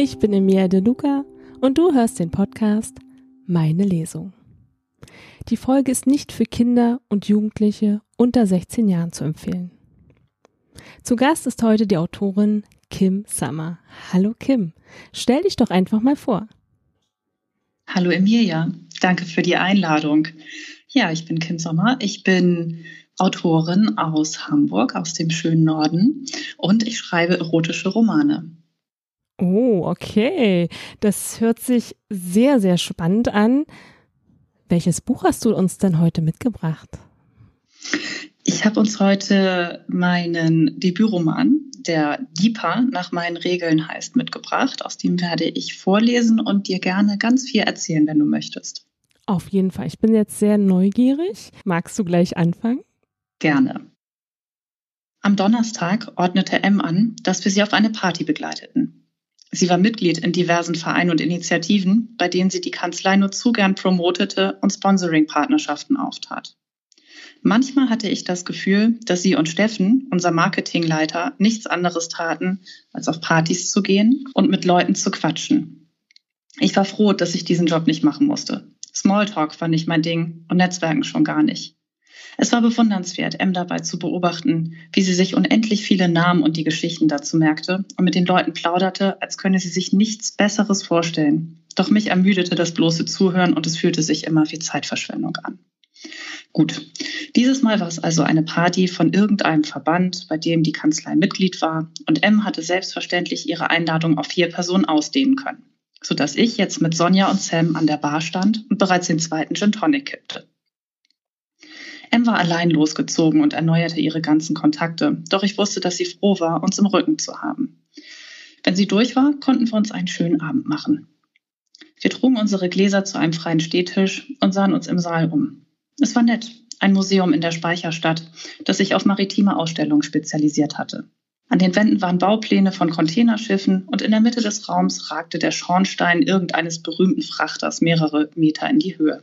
Ich bin Emilia De Luca und du hörst den Podcast Meine Lesung. Die Folge ist nicht für Kinder und Jugendliche unter 16 Jahren zu empfehlen. Zu Gast ist heute die Autorin Kim Summer. Hallo Kim, stell dich doch einfach mal vor. Hallo Emilia, danke für die Einladung. Ja, ich bin Kim Sommer. Ich bin Autorin aus Hamburg, aus dem schönen Norden und ich schreibe erotische Romane. Oh, okay. Das hört sich sehr, sehr spannend an. Welches Buch hast du uns denn heute mitgebracht? Ich habe uns heute meinen Debütroman, der Deeper nach meinen Regeln heißt, mitgebracht. Aus dem werde ich vorlesen und dir gerne ganz viel erzählen, wenn du möchtest. Auf jeden Fall. Ich bin jetzt sehr neugierig. Magst du gleich anfangen? Gerne. Am Donnerstag ordnete M an, dass wir sie auf eine Party begleiteten. Sie war Mitglied in diversen Vereinen und Initiativen, bei denen sie die Kanzlei nur zu gern promotete und Sponsoring-Partnerschaften auftat. Manchmal hatte ich das Gefühl, dass sie und Steffen, unser Marketingleiter, nichts anderes taten, als auf Partys zu gehen und mit Leuten zu quatschen. Ich war froh, dass ich diesen Job nicht machen musste. Smalltalk war nicht mein Ding und Netzwerken schon gar nicht. Es war bewundernswert, M dabei zu beobachten, wie sie sich unendlich viele Namen und die Geschichten dazu merkte und mit den Leuten plauderte, als könne sie sich nichts Besseres vorstellen. Doch mich ermüdete das bloße Zuhören und es fühlte sich immer wie Zeitverschwendung an. Gut, dieses Mal war es also eine Party von irgendeinem Verband, bei dem die Kanzlei Mitglied war und M hatte selbstverständlich ihre Einladung auf vier Personen ausdehnen können, sodass ich jetzt mit Sonja und Sam an der Bar stand und bereits den zweiten Gin Tonic kippte. M war allein losgezogen und erneuerte ihre ganzen Kontakte, doch ich wusste, dass sie froh war, uns im Rücken zu haben. Wenn sie durch war, konnten wir uns einen schönen Abend machen. Wir trugen unsere Gläser zu einem freien Stehtisch und sahen uns im Saal um. Es war nett, ein Museum in der Speicherstadt, das sich auf maritime Ausstellungen spezialisiert hatte. An den Wänden waren Baupläne von Containerschiffen und in der Mitte des Raums ragte der Schornstein irgendeines berühmten Frachters mehrere Meter in die Höhe.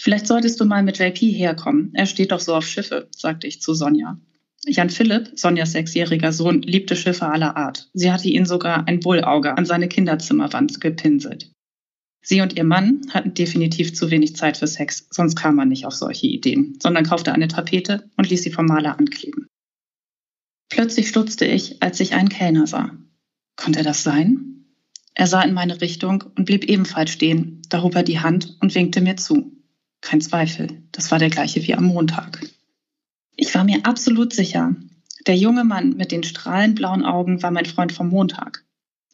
Vielleicht solltest du mal mit JP herkommen. Er steht doch so auf Schiffe, sagte ich zu Sonja. Jan Philipp, Sonjas sechsjähriger Sohn, liebte Schiffe aller Art. Sie hatte ihn sogar ein Bullauge an seine Kinderzimmerwand gepinselt. Sie und ihr Mann hatten definitiv zu wenig Zeit für Sex, sonst kam man nicht auf solche Ideen, sondern kaufte eine Tapete und ließ sie vom Maler ankleben. Plötzlich stutzte ich, als ich einen Kellner sah. Konnte das sein? Er sah in meine Richtung und blieb ebenfalls stehen, da hob er die Hand und winkte mir zu. Kein Zweifel, das war der gleiche wie am Montag. Ich war mir absolut sicher, der junge Mann mit den strahlend blauen Augen war mein Freund vom Montag.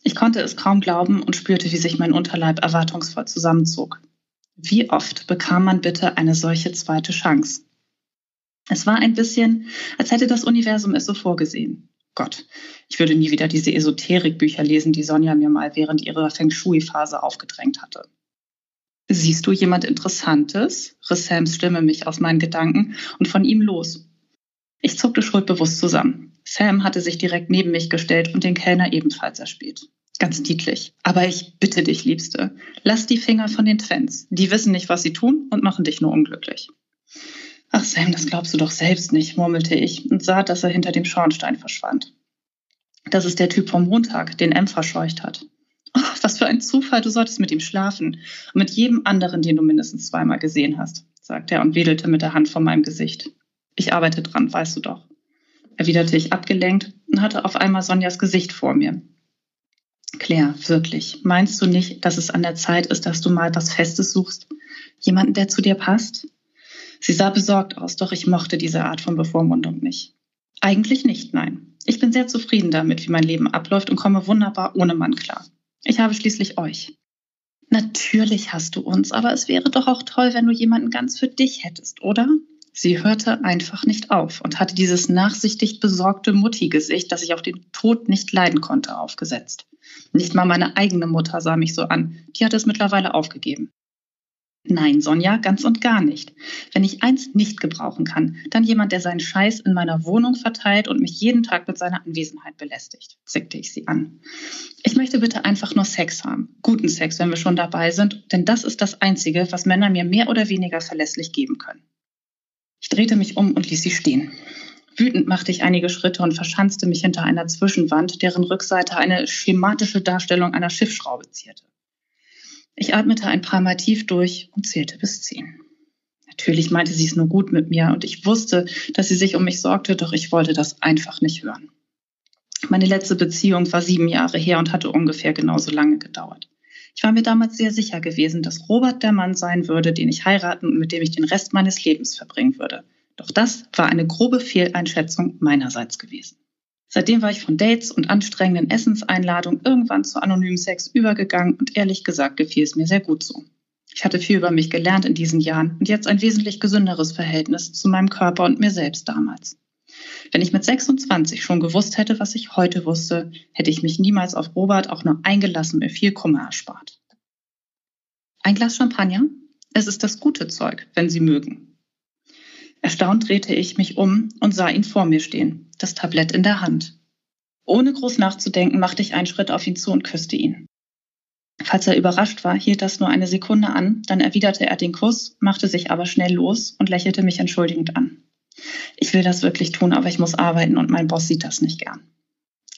Ich konnte es kaum glauben und spürte, wie sich mein Unterleib erwartungsvoll zusammenzog. Wie oft bekam man bitte eine solche zweite Chance? Es war ein bisschen, als hätte das Universum es so vorgesehen. Gott, ich würde nie wieder diese Esoterikbücher lesen, die Sonja mir mal während ihrer Feng Shui-Phase aufgedrängt hatte. Siehst du jemand Interessantes? riss Sams Stimme mich aus meinen Gedanken und von ihm los. Ich zuckte schuldbewusst zusammen. Sam hatte sich direkt neben mich gestellt und den Kellner ebenfalls erspäht. Ganz niedlich. Aber ich bitte dich, Liebste, lass die Finger von den Twins. Die wissen nicht, was sie tun und machen dich nur unglücklich. Ach Sam, das glaubst du doch selbst nicht, murmelte ich und sah, dass er hinter dem Schornstein verschwand. Das ist der Typ vom Montag, den M verscheucht hat. Oh, was für ein Zufall, du solltest mit ihm schlafen. Und mit jedem anderen, den du mindestens zweimal gesehen hast, sagte er und wedelte mit der Hand vor meinem Gesicht. Ich arbeite dran, weißt du doch erwiderte ich abgelenkt und hatte auf einmal Sonjas Gesicht vor mir. Claire, wirklich, meinst du nicht, dass es an der Zeit ist, dass du mal was Festes suchst? Jemanden, der zu dir passt? Sie sah besorgt aus, doch ich mochte diese Art von Bevormundung nicht. Eigentlich nicht, nein. Ich bin sehr zufrieden damit, wie mein Leben abläuft und komme wunderbar ohne Mann klar. Ich habe schließlich euch. Natürlich hast du uns, aber es wäre doch auch toll, wenn du jemanden ganz für dich hättest, oder? Sie hörte einfach nicht auf und hatte dieses nachsichtig besorgte Mutti-Gesicht, das ich auf den Tod nicht leiden konnte, aufgesetzt. Nicht mal meine eigene Mutter sah mich so an. Die hatte es mittlerweile aufgegeben. Nein, Sonja, ganz und gar nicht. Wenn ich eins nicht gebrauchen kann, dann jemand, der seinen Scheiß in meiner Wohnung verteilt und mich jeden Tag mit seiner Anwesenheit belästigt, zickte ich sie an. Ich möchte bitte einfach nur Sex haben. Guten Sex, wenn wir schon dabei sind, denn das ist das Einzige, was Männer mir mehr oder weniger verlässlich geben können. Ich drehte mich um und ließ sie stehen. Wütend machte ich einige Schritte und verschanzte mich hinter einer Zwischenwand, deren Rückseite eine schematische Darstellung einer Schiffsschraube zierte. Ich atmete ein paar Mal tief durch und zählte bis zehn. Natürlich meinte sie es nur gut mit mir und ich wusste, dass sie sich um mich sorgte, doch ich wollte das einfach nicht hören. Meine letzte Beziehung war sieben Jahre her und hatte ungefähr genauso lange gedauert. Ich war mir damals sehr sicher gewesen, dass Robert der Mann sein würde, den ich heiraten und mit dem ich den Rest meines Lebens verbringen würde. Doch das war eine grobe Fehleinschätzung meinerseits gewesen. Seitdem war ich von Dates und anstrengenden Essenseinladungen irgendwann zu anonymen Sex übergegangen und ehrlich gesagt gefiel es mir sehr gut so. Ich hatte viel über mich gelernt in diesen Jahren und jetzt ein wesentlich gesünderes Verhältnis zu meinem Körper und mir selbst damals. Wenn ich mit 26 schon gewusst hätte, was ich heute wusste, hätte ich mich niemals auf Robert auch nur eingelassen mir viel Kummer erspart. Ein Glas Champagner? Es ist das gute Zeug, wenn Sie mögen. Erstaunt drehte ich mich um und sah ihn vor mir stehen, das Tablett in der Hand. Ohne groß nachzudenken, machte ich einen Schritt auf ihn zu und küsste ihn. Falls er überrascht war, hielt das nur eine Sekunde an, dann erwiderte er den Kuss, machte sich aber schnell los und lächelte mich entschuldigend an. Ich will das wirklich tun, aber ich muss arbeiten und mein Boss sieht das nicht gern.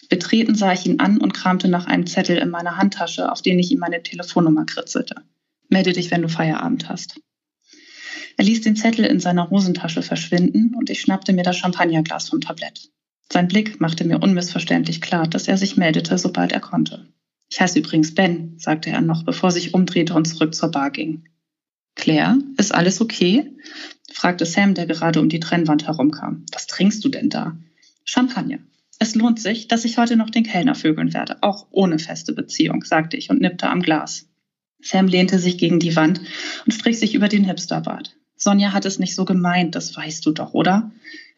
Betreten sah ich ihn an und kramte nach einem Zettel in meiner Handtasche, auf den ich ihm meine Telefonnummer kritzelte. Melde dich, wenn du Feierabend hast. Er ließ den Zettel in seiner Hosentasche verschwinden und ich schnappte mir das Champagnerglas vom Tablett. Sein Blick machte mir unmissverständlich klar, dass er sich meldete, sobald er konnte. Ich heiße übrigens Ben, sagte er noch, bevor sich umdrehte und zurück zur Bar ging. Claire, ist alles okay? fragte Sam, der gerade um die Trennwand herumkam. Was trinkst du denn da? Champagner. Es lohnt sich, dass ich heute noch den Kellner vögeln werde, auch ohne feste Beziehung, sagte ich und nippte am Glas. Sam lehnte sich gegen die Wand und strich sich über den Hipsterbart. Sonja hat es nicht so gemeint, das weißt du doch, oder?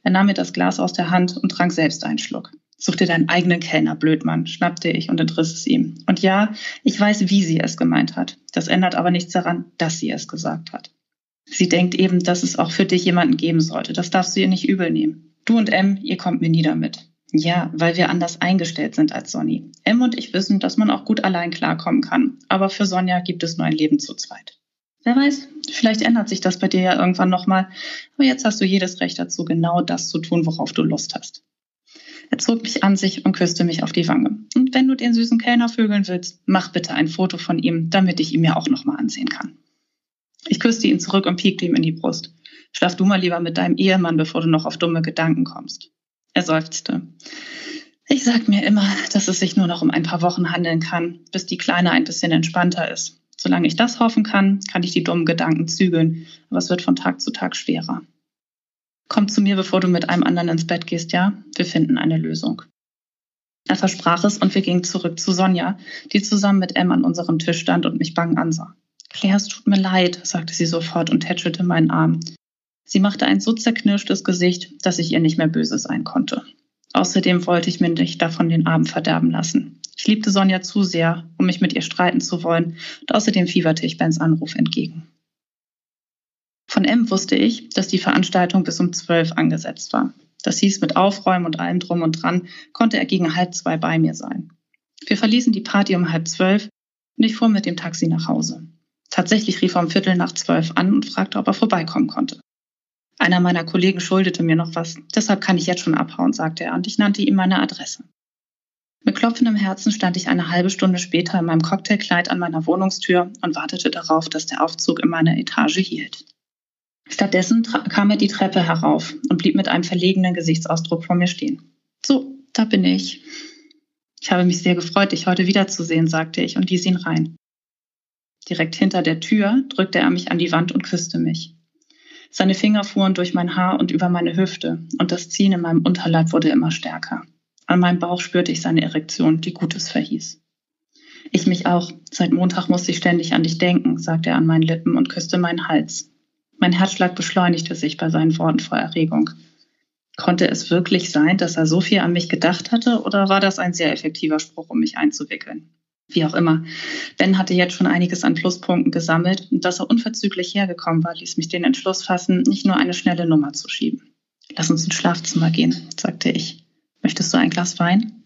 Er nahm mir das Glas aus der Hand und trank selbst einen Schluck. Such dir deinen eigenen Kellner, Blödmann, schnappte ich und entriss es ihm. Und ja, ich weiß, wie sie es gemeint hat. Das ändert aber nichts daran, dass sie es gesagt hat. Sie denkt eben, dass es auch für dich jemanden geben sollte. Das darfst du ihr nicht übel nehmen. Du und M, ihr kommt mir nie damit. Ja, weil wir anders eingestellt sind als Sonny. M und ich wissen, dass man auch gut allein klarkommen kann. Aber für Sonja gibt es nur ein Leben zu zweit. Wer weiß, vielleicht ändert sich das bei dir ja irgendwann nochmal. Aber jetzt hast du jedes Recht dazu, genau das zu tun, worauf du Lust hast. Er zog mich an sich und küsste mich auf die Wange. Und wenn du den süßen Kellner vögeln willst, mach bitte ein Foto von ihm, damit ich ihn mir auch nochmal ansehen kann. Ich küsste ihn zurück und piekte ihm in die Brust. Schlaf du mal lieber mit deinem Ehemann, bevor du noch auf dumme Gedanken kommst. Er seufzte. Ich sag mir immer, dass es sich nur noch um ein paar Wochen handeln kann, bis die Kleine ein bisschen entspannter ist. Solange ich das hoffen kann, kann ich die dummen Gedanken zügeln, aber es wird von Tag zu Tag schwerer. Komm zu mir, bevor du mit einem anderen ins Bett gehst, ja? Wir finden eine Lösung. Er versprach es und wir gingen zurück zu Sonja, die zusammen mit Em an unserem Tisch stand und mich bang ansah. Claire, es tut mir leid, sagte sie sofort und tätschelte meinen Arm. Sie machte ein so zerknirschtes Gesicht, dass ich ihr nicht mehr böse sein konnte. Außerdem wollte ich mir nicht davon den Abend verderben lassen. Ich liebte Sonja zu sehr, um mich mit ihr streiten zu wollen, und außerdem fieberte ich Bens Anruf entgegen. Von M wusste ich, dass die Veranstaltung bis um zwölf angesetzt war. Das hieß, mit Aufräumen und allem drum und dran konnte er gegen halb zwei bei mir sein. Wir verließen die Party um halb zwölf und ich fuhr mit dem Taxi nach Hause. Tatsächlich rief er um Viertel nach zwölf an und fragte, ob er vorbeikommen konnte. Einer meiner Kollegen schuldete mir noch was, deshalb kann ich jetzt schon abhauen, sagte er, und ich nannte ihm meine Adresse. Mit klopfendem Herzen stand ich eine halbe Stunde später in meinem Cocktailkleid an meiner Wohnungstür und wartete darauf, dass der Aufzug in meiner Etage hielt. Stattdessen kam er die Treppe herauf und blieb mit einem verlegenen Gesichtsausdruck vor mir stehen. So, da bin ich. Ich habe mich sehr gefreut, dich heute wiederzusehen, sagte ich und ließ ihn rein. Direkt hinter der Tür drückte er mich an die Wand und küsste mich. Seine Finger fuhren durch mein Haar und über meine Hüfte, und das Ziehen in meinem Unterleib wurde immer stärker. An meinem Bauch spürte ich seine Erektion, die Gutes verhieß. Ich mich auch. Seit Montag musste ich ständig an dich denken, sagte er an meinen Lippen und küsste meinen Hals. Mein Herzschlag beschleunigte sich bei seinen Worten vor Erregung. Konnte es wirklich sein, dass er so viel an mich gedacht hatte, oder war das ein sehr effektiver Spruch, um mich einzuwickeln? Wie auch immer. Ben hatte jetzt schon einiges an Pluspunkten gesammelt und dass er unverzüglich hergekommen war, ließ mich den Entschluss fassen, nicht nur eine schnelle Nummer zu schieben. Lass uns ins Schlafzimmer gehen, sagte ich. Möchtest du ein Glas Wein?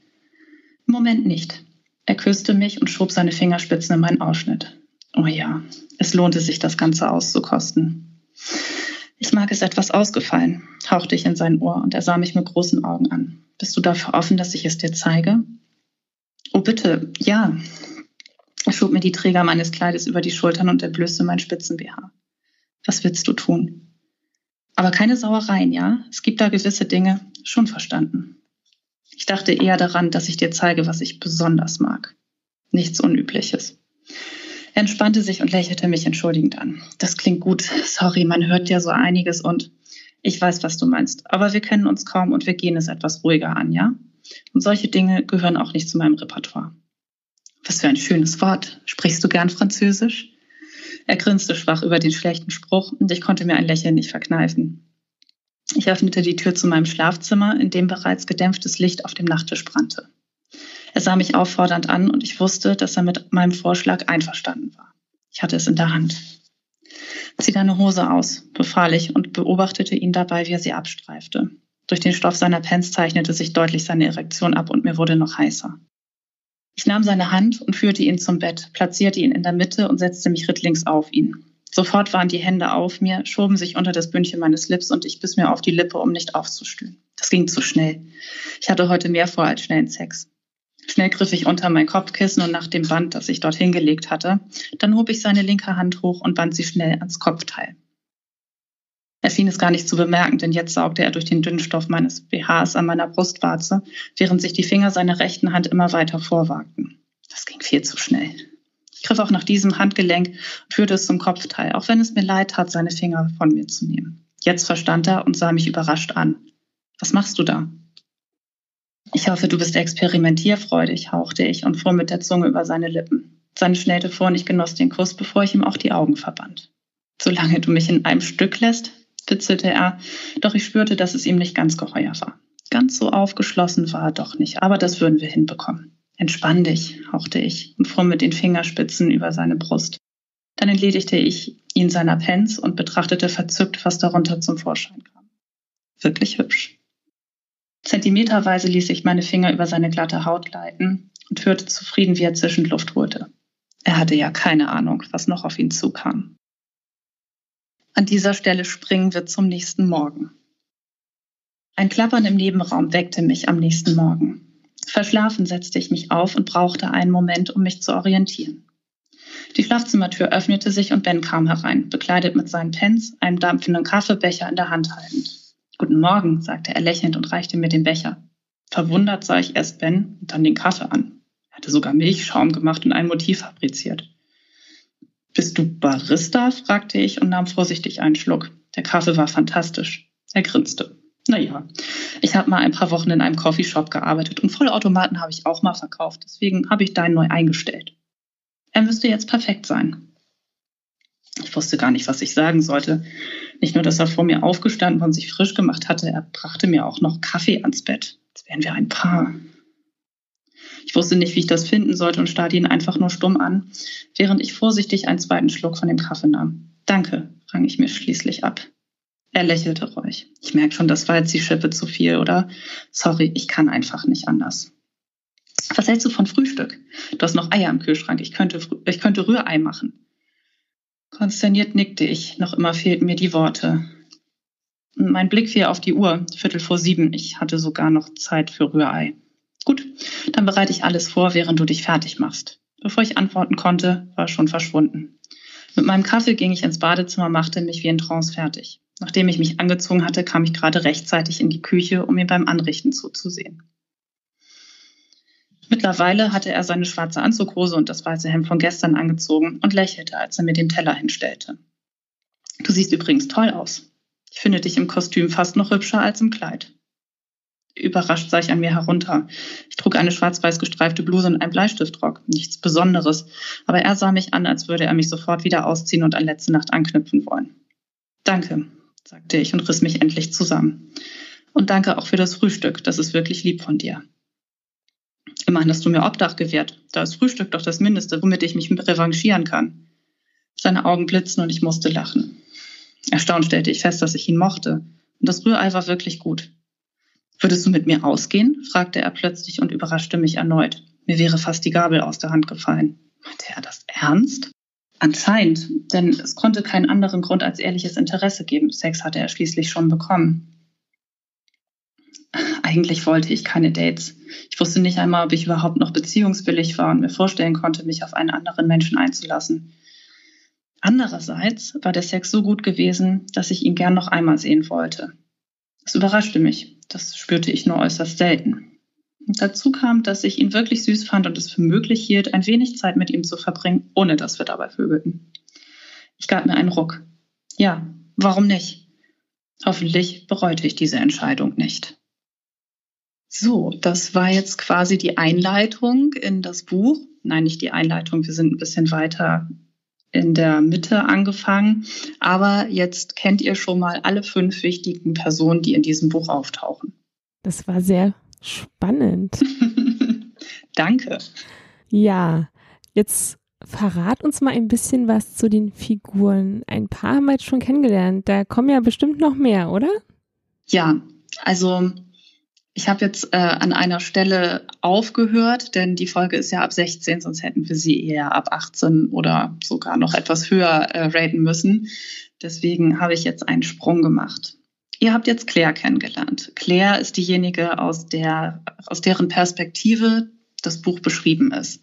Im Moment nicht. Er küsste mich und schob seine Fingerspitzen in meinen Ausschnitt. Oh ja, es lohnte sich, das Ganze auszukosten. Ich mag es etwas ausgefallen, hauchte ich in sein Ohr und er sah mich mit großen Augen an. Bist du dafür offen, dass ich es dir zeige? Oh bitte, ja. Er schob mir die Träger meines Kleides über die Schultern und entblößte mein Spitzen-BH. Was willst du tun? Aber keine Sauereien, ja? Es gibt da gewisse Dinge. Schon verstanden. Ich dachte eher daran, dass ich dir zeige, was ich besonders mag. Nichts Unübliches. Er entspannte sich und lächelte mich entschuldigend an. Das klingt gut. Sorry, man hört ja so einiges und ich weiß, was du meinst. Aber wir kennen uns kaum und wir gehen es etwas ruhiger an, ja? Und solche Dinge gehören auch nicht zu meinem Repertoire. Was für ein schönes Wort. Sprichst du gern Französisch? Er grinste schwach über den schlechten Spruch und ich konnte mir ein Lächeln nicht verkneifen. Ich öffnete die Tür zu meinem Schlafzimmer, in dem bereits gedämpftes Licht auf dem Nachttisch brannte. Er sah mich auffordernd an und ich wusste, dass er mit meinem Vorschlag einverstanden war. Ich hatte es in der Hand. Zieh deine Hose aus, befahl ich und beobachtete ihn dabei, wie er sie abstreifte. Durch den Stoff seiner Pants zeichnete sich deutlich seine Erektion ab und mir wurde noch heißer. Ich nahm seine Hand und führte ihn zum Bett, platzierte ihn in der Mitte und setzte mich rittlings auf ihn. Sofort waren die Hände auf mir, schoben sich unter das Bündchen meines Lips und ich biss mir auf die Lippe, um nicht aufzustehen. Das ging zu schnell. Ich hatte heute mehr vor als schnellen Sex. Schnell griff ich unter mein Kopfkissen und nach dem Band, das ich dort hingelegt hatte. Dann hob ich seine linke Hand hoch und band sie schnell ans Kopfteil. Er schien es gar nicht zu bemerken, denn jetzt saugte er durch den dünnen Stoff meines BHs an meiner Brustwarze, während sich die Finger seiner rechten Hand immer weiter vorwagten. Das ging viel zu schnell. Ich griff auch nach diesem Handgelenk und führte es zum Kopfteil, auch wenn es mir leid tat, seine Finger von mir zu nehmen. Jetzt verstand er und sah mich überrascht an. Was machst du da? Ich hoffe, du bist experimentierfreudig, hauchte ich und fuhr mit der Zunge über seine Lippen. Seine schnellte vor und ich genoss den Kuss, bevor ich ihm auch die Augen verband. Solange du mich in einem Stück lässt, witzelte er, doch ich spürte, dass es ihm nicht ganz geheuer war. Ganz so aufgeschlossen war er doch nicht, aber das würden wir hinbekommen. Entspann dich, hauchte ich und fuhr mit den Fingerspitzen über seine Brust. Dann entledigte ich ihn seiner Pens und betrachtete verzückt, was darunter zum Vorschein kam. Wirklich hübsch. Zentimeterweise ließ ich meine Finger über seine glatte Haut gleiten und hörte zufrieden, wie er zischend Luft holte. Er hatte ja keine Ahnung, was noch auf ihn zukam. An dieser Stelle springen wir zum nächsten Morgen. Ein Klappern im Nebenraum weckte mich am nächsten Morgen. Verschlafen setzte ich mich auf und brauchte einen Moment, um mich zu orientieren. Die Schlafzimmertür öffnete sich und Ben kam herein, bekleidet mit seinen Pens, einem dampfenden Kaffeebecher in der Hand haltend. Guten Morgen, sagte er lächelnd und reichte mir den Becher. Verwundert sah ich erst Ben und dann den Kaffee an. Er hatte sogar Milchschaum gemacht und ein Motiv fabriziert. Bist du Barista? fragte ich und nahm vorsichtig einen Schluck. Der Kaffee war fantastisch. Er grinste. Naja, ich habe mal ein paar Wochen in einem Coffeeshop gearbeitet und Vollautomaten habe ich auch mal verkauft. Deswegen habe ich deinen neu eingestellt. Er müsste jetzt perfekt sein. Ich wusste gar nicht, was ich sagen sollte. Nicht nur, dass er vor mir aufgestanden und sich frisch gemacht hatte, er brachte mir auch noch Kaffee ans Bett. Jetzt wären wir ein Paar. Ich wusste nicht, wie ich das finden sollte und starrte ihn einfach nur stumm an, während ich vorsichtig einen zweiten Schluck von dem Kaffee nahm. Danke, rang ich mir schließlich ab. Er lächelte ruhig. Ich merke schon, das war jetzt die Schippe zu viel, oder? Sorry, ich kann einfach nicht anders. Was hältst du von Frühstück? Du hast noch Eier im Kühlschrank. Ich könnte, ich könnte Rührei machen. Konsterniert nickte ich, noch immer fehlten mir die Worte. Mein Blick fiel auf die Uhr, Viertel vor sieben. Ich hatte sogar noch Zeit für Rührei. Gut, dann bereite ich alles vor, während du dich fertig machst. Bevor ich antworten konnte, war schon verschwunden. Mit meinem Kaffee ging ich ins Badezimmer, machte mich wie in Trance fertig. Nachdem ich mich angezogen hatte, kam ich gerade rechtzeitig in die Küche, um mir beim Anrichten zuzusehen. Mittlerweile hatte er seine schwarze Anzughose und das weiße Hemd von gestern angezogen und lächelte, als er mir den Teller hinstellte. Du siehst übrigens toll aus. Ich finde dich im Kostüm fast noch hübscher als im Kleid. Überrascht sah ich an mir herunter. Ich trug eine schwarz-weiß gestreifte Bluse und einen Bleistiftrock. Nichts Besonderes. Aber er sah mich an, als würde er mich sofort wieder ausziehen und an letzte Nacht anknüpfen wollen. Danke, sagte ich und riss mich endlich zusammen. Und danke auch für das Frühstück. Das ist wirklich lieb von dir. Immerhin hast du mir Obdach gewährt. Da ist Frühstück doch das Mindeste, womit ich mich revanchieren kann. Seine Augen blitzten und ich musste lachen. Erstaunt stellte ich fest, dass ich ihn mochte. Und das Rührei war wirklich gut. Würdest du mit mir ausgehen? fragte er plötzlich und überraschte mich erneut. Mir wäre fast die Gabel aus der Hand gefallen. Meinte er das ernst? Anscheinend, denn es konnte keinen anderen Grund als ehrliches Interesse geben. Sex hatte er schließlich schon bekommen. Eigentlich wollte ich keine Dates. Ich wusste nicht einmal, ob ich überhaupt noch beziehungswillig war und mir vorstellen konnte, mich auf einen anderen Menschen einzulassen. Andererseits war der Sex so gut gewesen, dass ich ihn gern noch einmal sehen wollte. Es überraschte mich. Das spürte ich nur äußerst selten. Dazu kam, dass ich ihn wirklich süß fand und es für möglich hielt, ein wenig Zeit mit ihm zu verbringen, ohne dass wir dabei vögelten. Ich gab mir einen Ruck. Ja, warum nicht? Hoffentlich bereute ich diese Entscheidung nicht. So, das war jetzt quasi die Einleitung in das Buch. Nein, nicht die Einleitung, wir sind ein bisschen weiter in der Mitte angefangen. Aber jetzt kennt ihr schon mal alle fünf wichtigen Personen, die in diesem Buch auftauchen. Das war sehr spannend. Danke. Ja, jetzt verrat uns mal ein bisschen was zu den Figuren. Ein paar haben wir jetzt schon kennengelernt. Da kommen ja bestimmt noch mehr, oder? Ja, also ich habe jetzt äh, an einer Stelle aufgehört, denn die Folge ist ja ab 16, sonst hätten wir sie eher ab 18 oder sogar noch etwas höher äh, raten müssen. Deswegen habe ich jetzt einen Sprung gemacht. Ihr habt jetzt Claire kennengelernt. Claire ist diejenige, aus, der, aus deren Perspektive das Buch beschrieben ist.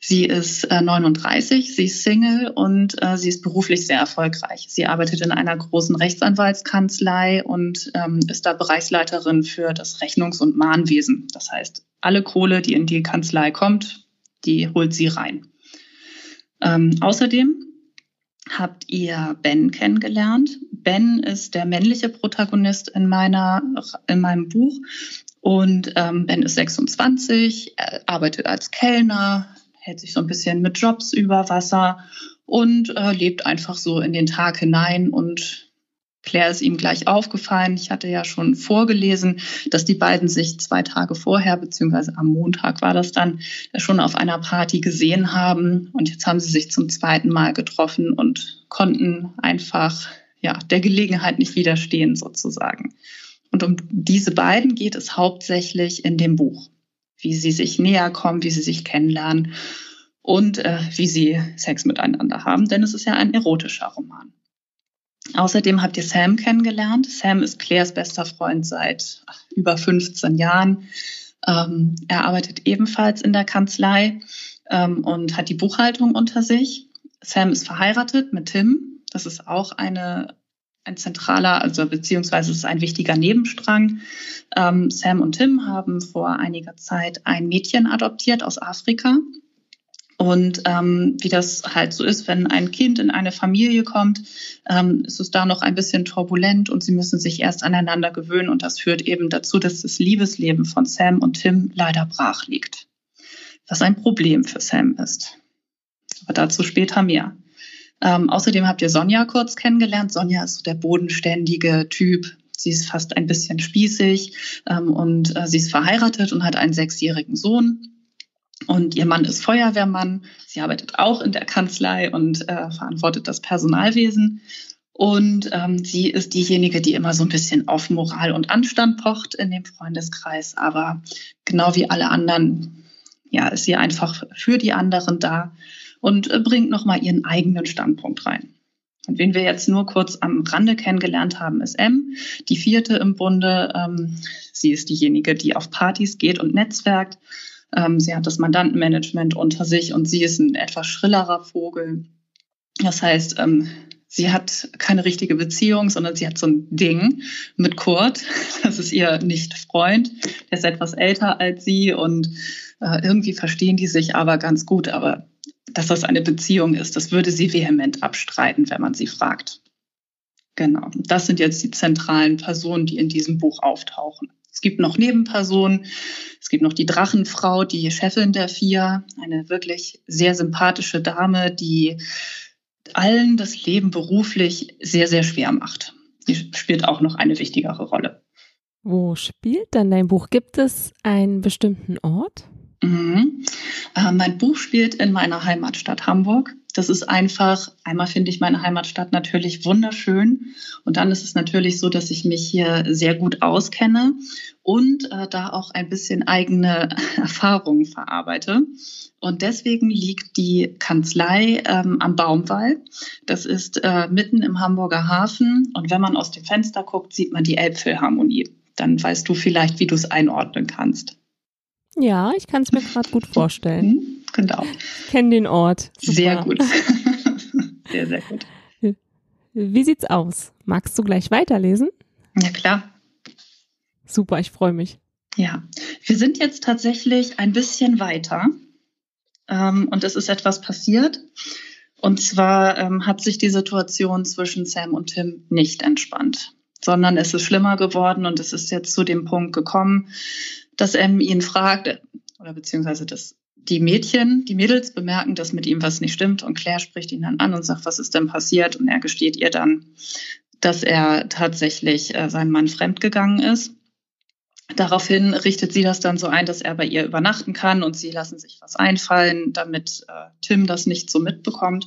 Sie ist äh, 39, sie ist Single und äh, sie ist beruflich sehr erfolgreich. Sie arbeitet in einer großen Rechtsanwaltskanzlei und ähm, ist da Bereichsleiterin für das Rechnungs- und Mahnwesen. Das heißt, alle Kohle, die in die Kanzlei kommt, die holt sie rein. Ähm, außerdem habt ihr Ben kennengelernt. Ben ist der männliche Protagonist in meiner in meinem Buch und ähm, Ben ist 26, arbeitet als Kellner, hält sich so ein bisschen mit Jobs über Wasser und äh, lebt einfach so in den Tag hinein und Claire ist ihm gleich aufgefallen. Ich hatte ja schon vorgelesen, dass die beiden sich zwei Tage vorher, beziehungsweise am Montag war das dann, schon auf einer Party gesehen haben. Und jetzt haben sie sich zum zweiten Mal getroffen und konnten einfach ja, der Gelegenheit nicht widerstehen, sozusagen. Und um diese beiden geht es hauptsächlich in dem Buch, wie sie sich näher kommen, wie sie sich kennenlernen und äh, wie sie Sex miteinander haben, denn es ist ja ein erotischer Roman. Außerdem habt ihr Sam kennengelernt. Sam ist Claires bester Freund seit über 15 Jahren. Ähm, er arbeitet ebenfalls in der Kanzlei ähm, und hat die Buchhaltung unter sich. Sam ist verheiratet mit Tim. Das ist auch eine ein zentraler, also beziehungsweise ist ein wichtiger Nebenstrang. Ähm, Sam und Tim haben vor einiger Zeit ein Mädchen adoptiert aus Afrika. Und ähm, wie das halt so ist, wenn ein Kind in eine Familie kommt, ähm, ist es da noch ein bisschen turbulent und sie müssen sich erst aneinander gewöhnen. Und das führt eben dazu, dass das Liebesleben von Sam und Tim leider brach liegt. Was ein Problem für Sam ist. Aber dazu später mehr. Ähm, außerdem habt ihr Sonja kurz kennengelernt. Sonja ist so der bodenständige Typ. Sie ist fast ein bisschen spießig ähm, und äh, sie ist verheiratet und hat einen sechsjährigen Sohn. Und ihr Mann ist Feuerwehrmann. Sie arbeitet auch in der Kanzlei und äh, verantwortet das Personalwesen. Und ähm, sie ist diejenige, die immer so ein bisschen auf Moral und Anstand pocht in dem Freundeskreis. Aber genau wie alle anderen, ja, ist sie einfach für die anderen da und äh, bringt nochmal ihren eigenen Standpunkt rein. Und wen wir jetzt nur kurz am Rande kennengelernt haben, ist M, die vierte im Bunde. Ähm, sie ist diejenige, die auf Partys geht und netzwerkt. Ähm, sie hat das Mandantenmanagement unter sich und sie ist ein etwas schrillerer Vogel. Das heißt, ähm, sie hat keine richtige Beziehung, sondern sie hat so ein Ding mit Kurt. Das ist ihr Nicht-Freund. Der ist etwas älter als sie und äh, irgendwie verstehen die sich aber ganz gut. Aber dass das eine Beziehung ist. Das würde sie vehement abstreiten, wenn man sie fragt. Genau. Das sind jetzt die zentralen Personen, die in diesem Buch auftauchen. Es gibt noch Nebenpersonen. Es gibt noch die Drachenfrau, die Chefin der Vier, eine wirklich sehr sympathische Dame, die allen das Leben beruflich sehr, sehr schwer macht. Die spielt auch noch eine wichtigere Rolle. Wo spielt denn dein Buch? Gibt es einen bestimmten Ort? Mhm. Äh, mein Buch spielt in meiner Heimatstadt Hamburg. Das ist einfach, einmal finde ich meine Heimatstadt natürlich wunderschön und dann ist es natürlich so, dass ich mich hier sehr gut auskenne und äh, da auch ein bisschen eigene Erfahrungen verarbeite. Und deswegen liegt die Kanzlei ähm, am Baumwall. Das ist äh, mitten im Hamburger Hafen und wenn man aus dem Fenster guckt, sieht man die Elbphilharmonie. Dann weißt du vielleicht, wie du es einordnen kannst. Ja, ich kann es mir gerade gut vorstellen. Genau. Ich kenne den Ort. Super. Sehr gut. sehr, sehr gut. Wie sieht's aus? Magst du gleich weiterlesen? Ja, klar. Super, ich freue mich. Ja, wir sind jetzt tatsächlich ein bisschen weiter ähm, und es ist etwas passiert. Und zwar ähm, hat sich die Situation zwischen Sam und Tim nicht entspannt, sondern es ist schlimmer geworden und es ist jetzt zu dem Punkt gekommen, dass M ihn fragt, oder beziehungsweise dass die Mädchen, die Mädels bemerken, dass mit ihm was nicht stimmt und Claire spricht ihn dann an und sagt, was ist denn passiert? Und er gesteht ihr dann, dass er tatsächlich äh, seinem Mann fremdgegangen ist. Daraufhin richtet sie das dann so ein, dass er bei ihr übernachten kann und sie lassen sich was einfallen, damit äh, Tim das nicht so mitbekommt.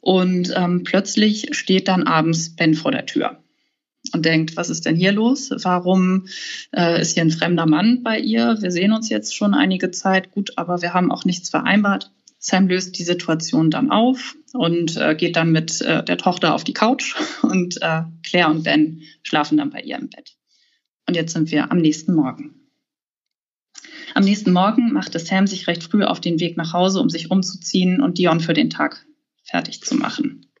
Und ähm, plötzlich steht dann abends Ben vor der Tür und denkt, was ist denn hier los? Warum äh, ist hier ein fremder Mann bei ihr? Wir sehen uns jetzt schon einige Zeit, gut, aber wir haben auch nichts vereinbart. Sam löst die Situation dann auf und äh, geht dann mit äh, der Tochter auf die Couch und äh, Claire und Ben schlafen dann bei ihr im Bett. Und jetzt sind wir am nächsten Morgen. Am nächsten Morgen machte Sam sich recht früh auf den Weg nach Hause, um sich umzuziehen und Dion für den Tag fertig zu machen.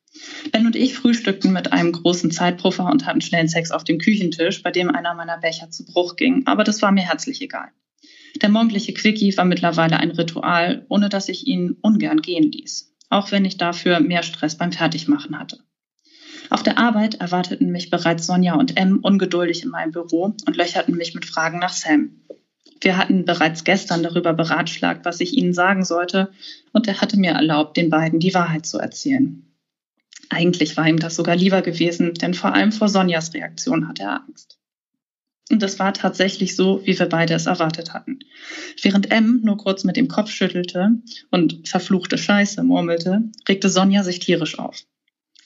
Ben und ich frühstückten mit einem großen Zeitpuffer und hatten schnellen Sex auf dem Küchentisch, bei dem einer meiner Becher zu Bruch ging, aber das war mir herzlich egal. Der morgendliche Quickie war mittlerweile ein Ritual, ohne dass ich ihn ungern gehen ließ, auch wenn ich dafür mehr Stress beim Fertigmachen hatte. Auf der Arbeit erwarteten mich bereits Sonja und M ungeduldig in meinem Büro und löcherten mich mit Fragen nach Sam. Wir hatten bereits gestern darüber beratschlagt, was ich ihnen sagen sollte, und er hatte mir erlaubt, den beiden die Wahrheit zu erzählen. Eigentlich war ihm das sogar lieber gewesen, denn vor allem vor Sonjas Reaktion hatte er Angst. Und es war tatsächlich so, wie wir beide es erwartet hatten. Während M nur kurz mit dem Kopf schüttelte und verfluchte Scheiße murmelte, regte Sonja sich tierisch auf.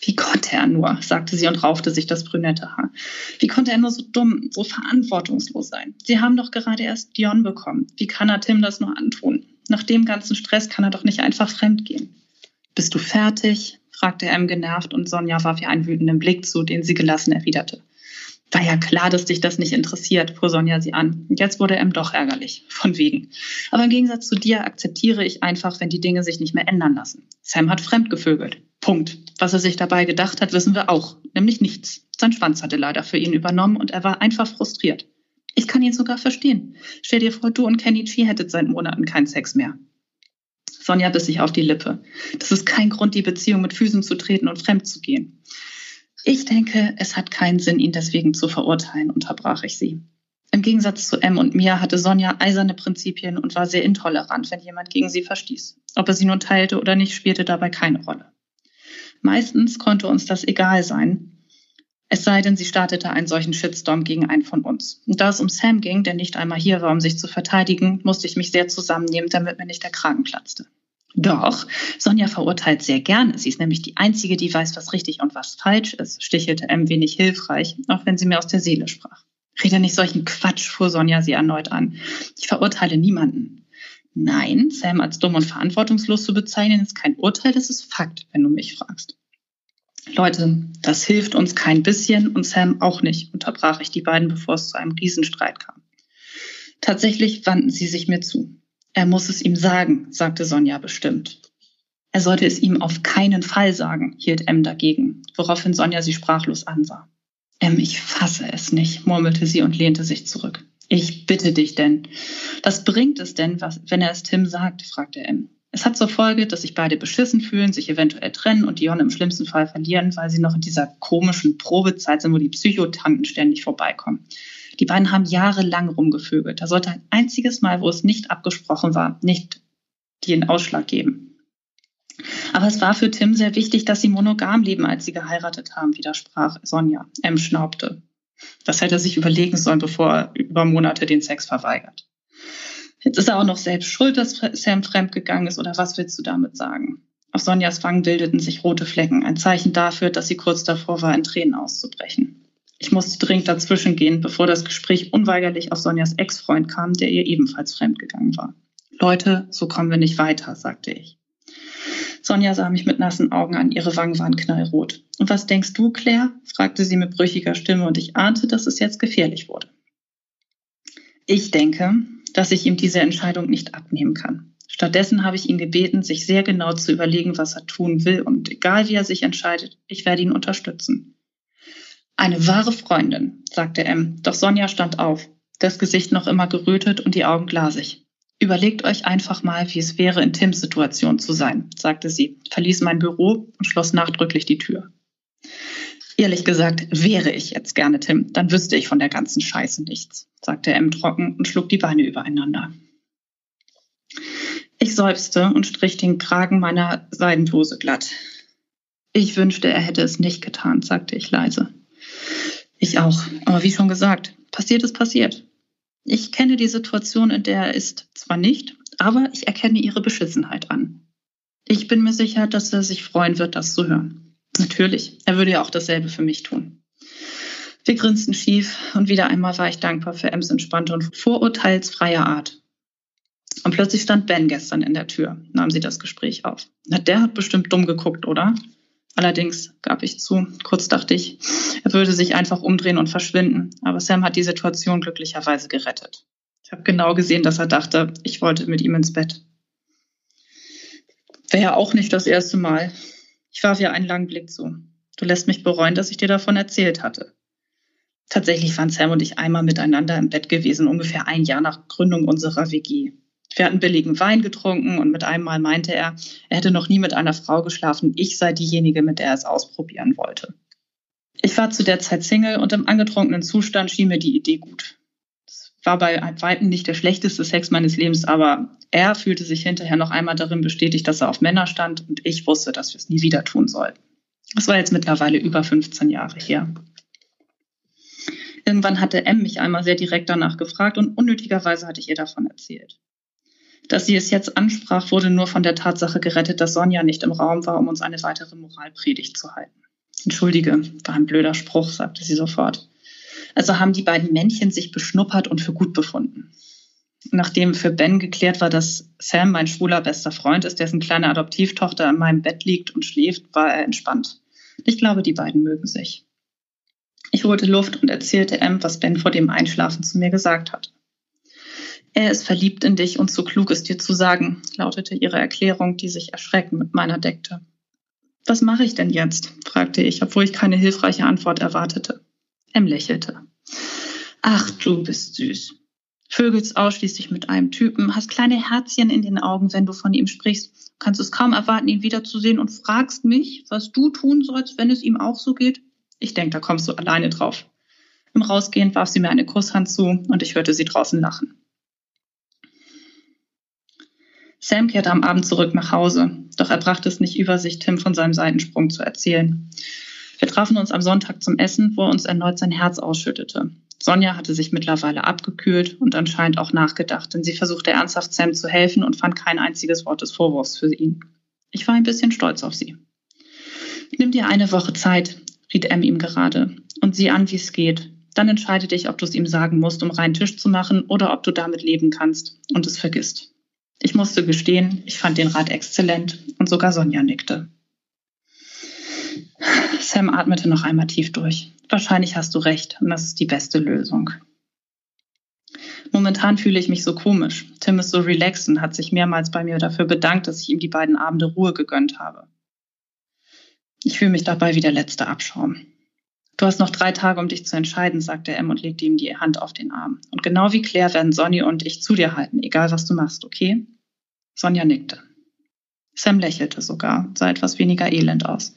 Wie konnte er nur, sagte sie und raufte sich das brünette Haar. Wie konnte er nur so dumm, so verantwortungslos sein? Sie haben doch gerade erst Dion bekommen. Wie kann er Tim das nur antun? Nach dem ganzen Stress kann er doch nicht einfach fremdgehen. Bist du fertig? Fragte M genervt und Sonja warf ihr einen wütenden Blick zu, den sie gelassen erwiderte. War ja klar, dass dich das nicht interessiert, fuhr Sonja sie an. Jetzt wurde M doch ärgerlich. Von wegen. Aber im Gegensatz zu dir akzeptiere ich einfach, wenn die Dinge sich nicht mehr ändern lassen. Sam hat fremdgevögelt. Punkt. Was er sich dabei gedacht hat, wissen wir auch. Nämlich nichts. Sein Schwanz hatte leider für ihn übernommen und er war einfach frustriert. Ich kann ihn sogar verstehen. Stell dir vor, du und Kenny Chi hättet seit Monaten keinen Sex mehr. Sonja biss sich auf die Lippe. Das ist kein Grund, die Beziehung mit Füßen zu treten und fremd zu gehen. Ich denke, es hat keinen Sinn, ihn deswegen zu verurteilen, unterbrach ich sie. Im Gegensatz zu M und mir hatte Sonja eiserne Prinzipien und war sehr intolerant, wenn jemand gegen sie verstieß. Ob er sie nun teilte oder nicht, spielte dabei keine Rolle. Meistens konnte uns das egal sein, es sei denn, sie startete einen solchen Shitstorm gegen einen von uns. Und da es um Sam ging, der nicht einmal hier war, um sich zu verteidigen, musste ich mich sehr zusammennehmen, damit mir nicht der Kragen platzte. Doch, Sonja verurteilt sehr gerne. Sie ist nämlich die Einzige, die weiß, was richtig und was falsch ist, stichelte M wenig hilfreich, auch wenn sie mir aus der Seele sprach. Rede nicht solchen Quatsch, fuhr Sonja sie erneut an. Ich verurteile niemanden. Nein, Sam als dumm und verantwortungslos zu bezeichnen, ist kein Urteil, das ist Fakt, wenn du mich fragst. Leute, das hilft uns kein bisschen und Sam auch nicht, unterbrach ich die beiden, bevor es zu einem Riesenstreit kam. Tatsächlich wandten sie sich mir zu. Er muss es ihm sagen, sagte Sonja bestimmt. Er sollte es ihm auf keinen Fall sagen, hielt M dagegen, woraufhin Sonja sie sprachlos ansah. M, ich fasse es nicht, murmelte sie und lehnte sich zurück. Ich bitte dich denn. Was bringt es denn, was, wenn er es Tim sagt? fragte M. Es hat zur Folge, dass sich beide beschissen fühlen, sich eventuell trennen und Dion im schlimmsten Fall verlieren, weil sie noch in dieser komischen Probezeit sind, wo die Psychotanten ständig vorbeikommen. Die beiden haben jahrelang rumgevögelt. Da sollte ein einziges Mal, wo es nicht abgesprochen war, nicht den Ausschlag geben. Aber es war für Tim sehr wichtig, dass sie monogam leben, als sie geheiratet haben, widersprach Sonja. M schnaubte. Das hätte er sich überlegen sollen, bevor er über Monate den Sex verweigert. Jetzt ist er auch noch selbst schuld, dass Sam fremdgegangen ist, oder was willst du damit sagen? Auf Sonjas Wangen bildeten sich rote Flecken, ein Zeichen dafür, dass sie kurz davor war, in Tränen auszubrechen. Musste dringend dazwischen gehen, bevor das Gespräch unweigerlich auf Sonjas Ex-Freund kam, der ihr ebenfalls fremdgegangen war. Leute, so kommen wir nicht weiter, sagte ich. Sonja sah mich mit nassen Augen an, ihre Wangen waren knallrot. Und was denkst du, Claire? fragte sie mit brüchiger Stimme und ich ahnte, dass es jetzt gefährlich wurde. Ich denke, dass ich ihm diese Entscheidung nicht abnehmen kann. Stattdessen habe ich ihn gebeten, sich sehr genau zu überlegen, was er tun will und egal wie er sich entscheidet, ich werde ihn unterstützen. Eine wahre Freundin, sagte M, doch Sonja stand auf, das Gesicht noch immer gerötet und die Augen glasig. Überlegt euch einfach mal, wie es wäre, in Tims Situation zu sein, sagte sie, verließ mein Büro und schloss nachdrücklich die Tür. Ehrlich gesagt, wäre ich jetzt gerne Tim, dann wüsste ich von der ganzen Scheiße nichts, sagte M trocken und schlug die Beine übereinander. Ich seufzte und strich den Kragen meiner Seidenbluse glatt. Ich wünschte, er hätte es nicht getan, sagte ich leise. Ich auch, aber wie schon gesagt, passiert ist passiert. Ich kenne die Situation, in der er ist, zwar nicht, aber ich erkenne ihre Beschissenheit an. Ich bin mir sicher, dass er sich freuen wird, das zu hören. Natürlich, er würde ja auch dasselbe für mich tun. Wir grinsten schief und wieder einmal war ich dankbar für Ems entspannte und vorurteilsfreie Art. Und plötzlich stand Ben gestern in der Tür, nahm sie das Gespräch auf. Na, der hat bestimmt dumm geguckt, oder? Allerdings gab ich zu, kurz dachte ich, er würde sich einfach umdrehen und verschwinden. Aber Sam hat die Situation glücklicherweise gerettet. Ich habe genau gesehen, dass er dachte, ich wollte mit ihm ins Bett. Wäre auch nicht das erste Mal. Ich warf ihr einen langen Blick zu. Du lässt mich bereuen, dass ich dir davon erzählt hatte. Tatsächlich waren Sam und ich einmal miteinander im Bett gewesen, ungefähr ein Jahr nach Gründung unserer WG. Wir hatten billigen Wein getrunken und mit einem Mal meinte er, er hätte noch nie mit einer Frau geschlafen, ich sei diejenige, mit der er es ausprobieren wollte. Ich war zu der Zeit Single und im angetrunkenen Zustand schien mir die Idee gut. Es war bei Weitem nicht der schlechteste Sex meines Lebens, aber er fühlte sich hinterher noch einmal darin bestätigt, dass er auf Männer stand und ich wusste, dass wir es nie wieder tun sollten. Das war jetzt mittlerweile über 15 Jahre her. Irgendwann hatte M mich einmal sehr direkt danach gefragt und unnötigerweise hatte ich ihr davon erzählt. Dass sie es jetzt ansprach, wurde nur von der Tatsache gerettet, dass Sonja nicht im Raum war, um uns eine weitere Moralpredigt zu halten. Entschuldige, war ein blöder Spruch, sagte sie sofort. Also haben die beiden Männchen sich beschnuppert und für gut befunden. Nachdem für Ben geklärt war, dass Sam mein schwuler bester Freund ist, dessen kleine Adoptivtochter in meinem Bett liegt und schläft, war er entspannt. Ich glaube, die beiden mögen sich. Ich holte Luft und erzählte M, was Ben vor dem Einschlafen zu mir gesagt hat. Er ist verliebt in dich und zu klug, es dir zu sagen, lautete ihre Erklärung, die sich erschreckend mit meiner deckte. Was mache ich denn jetzt? fragte ich, obwohl ich keine hilfreiche Antwort erwartete. Em lächelte. Ach, du bist süß. Vögelst ausschließlich mit einem Typen, hast kleine Herzchen in den Augen, wenn du von ihm sprichst, kannst es kaum erwarten, ihn wiederzusehen und fragst mich, was du tun sollst, wenn es ihm auch so geht? Ich denke, da kommst du alleine drauf. Im Rausgehen warf sie mir eine Kusshand zu und ich hörte sie draußen lachen. Sam kehrte am Abend zurück nach Hause, doch er brachte es nicht über sich, Tim von seinem Seitensprung zu erzählen. Wir trafen uns am Sonntag zum Essen, wo er uns erneut sein Herz ausschüttete. Sonja hatte sich mittlerweile abgekühlt und anscheinend auch nachgedacht, denn sie versuchte ernsthaft Sam zu helfen und fand kein einziges Wort des Vorwurfs für ihn. Ich war ein bisschen stolz auf sie. Nimm dir eine Woche Zeit, riet M ihm gerade, und sieh an, wie es geht. Dann entscheide dich, ob du es ihm sagen musst, um reinen Tisch zu machen, oder ob du damit leben kannst und es vergisst. Ich musste gestehen, ich fand den Rat exzellent und sogar Sonja nickte. Sam atmete noch einmal tief durch. Wahrscheinlich hast du recht und das ist die beste Lösung. Momentan fühle ich mich so komisch. Tim ist so relaxed und hat sich mehrmals bei mir dafür bedankt, dass ich ihm die beiden Abende Ruhe gegönnt habe. Ich fühle mich dabei wie der letzte Abschaum. Du hast noch drei Tage, um dich zu entscheiden, sagte M und legte ihm die Hand auf den Arm. Und genau wie Claire werden Sonny und ich zu dir halten, egal was du machst, okay? Sonja nickte. Sam lächelte sogar, sah etwas weniger elend aus.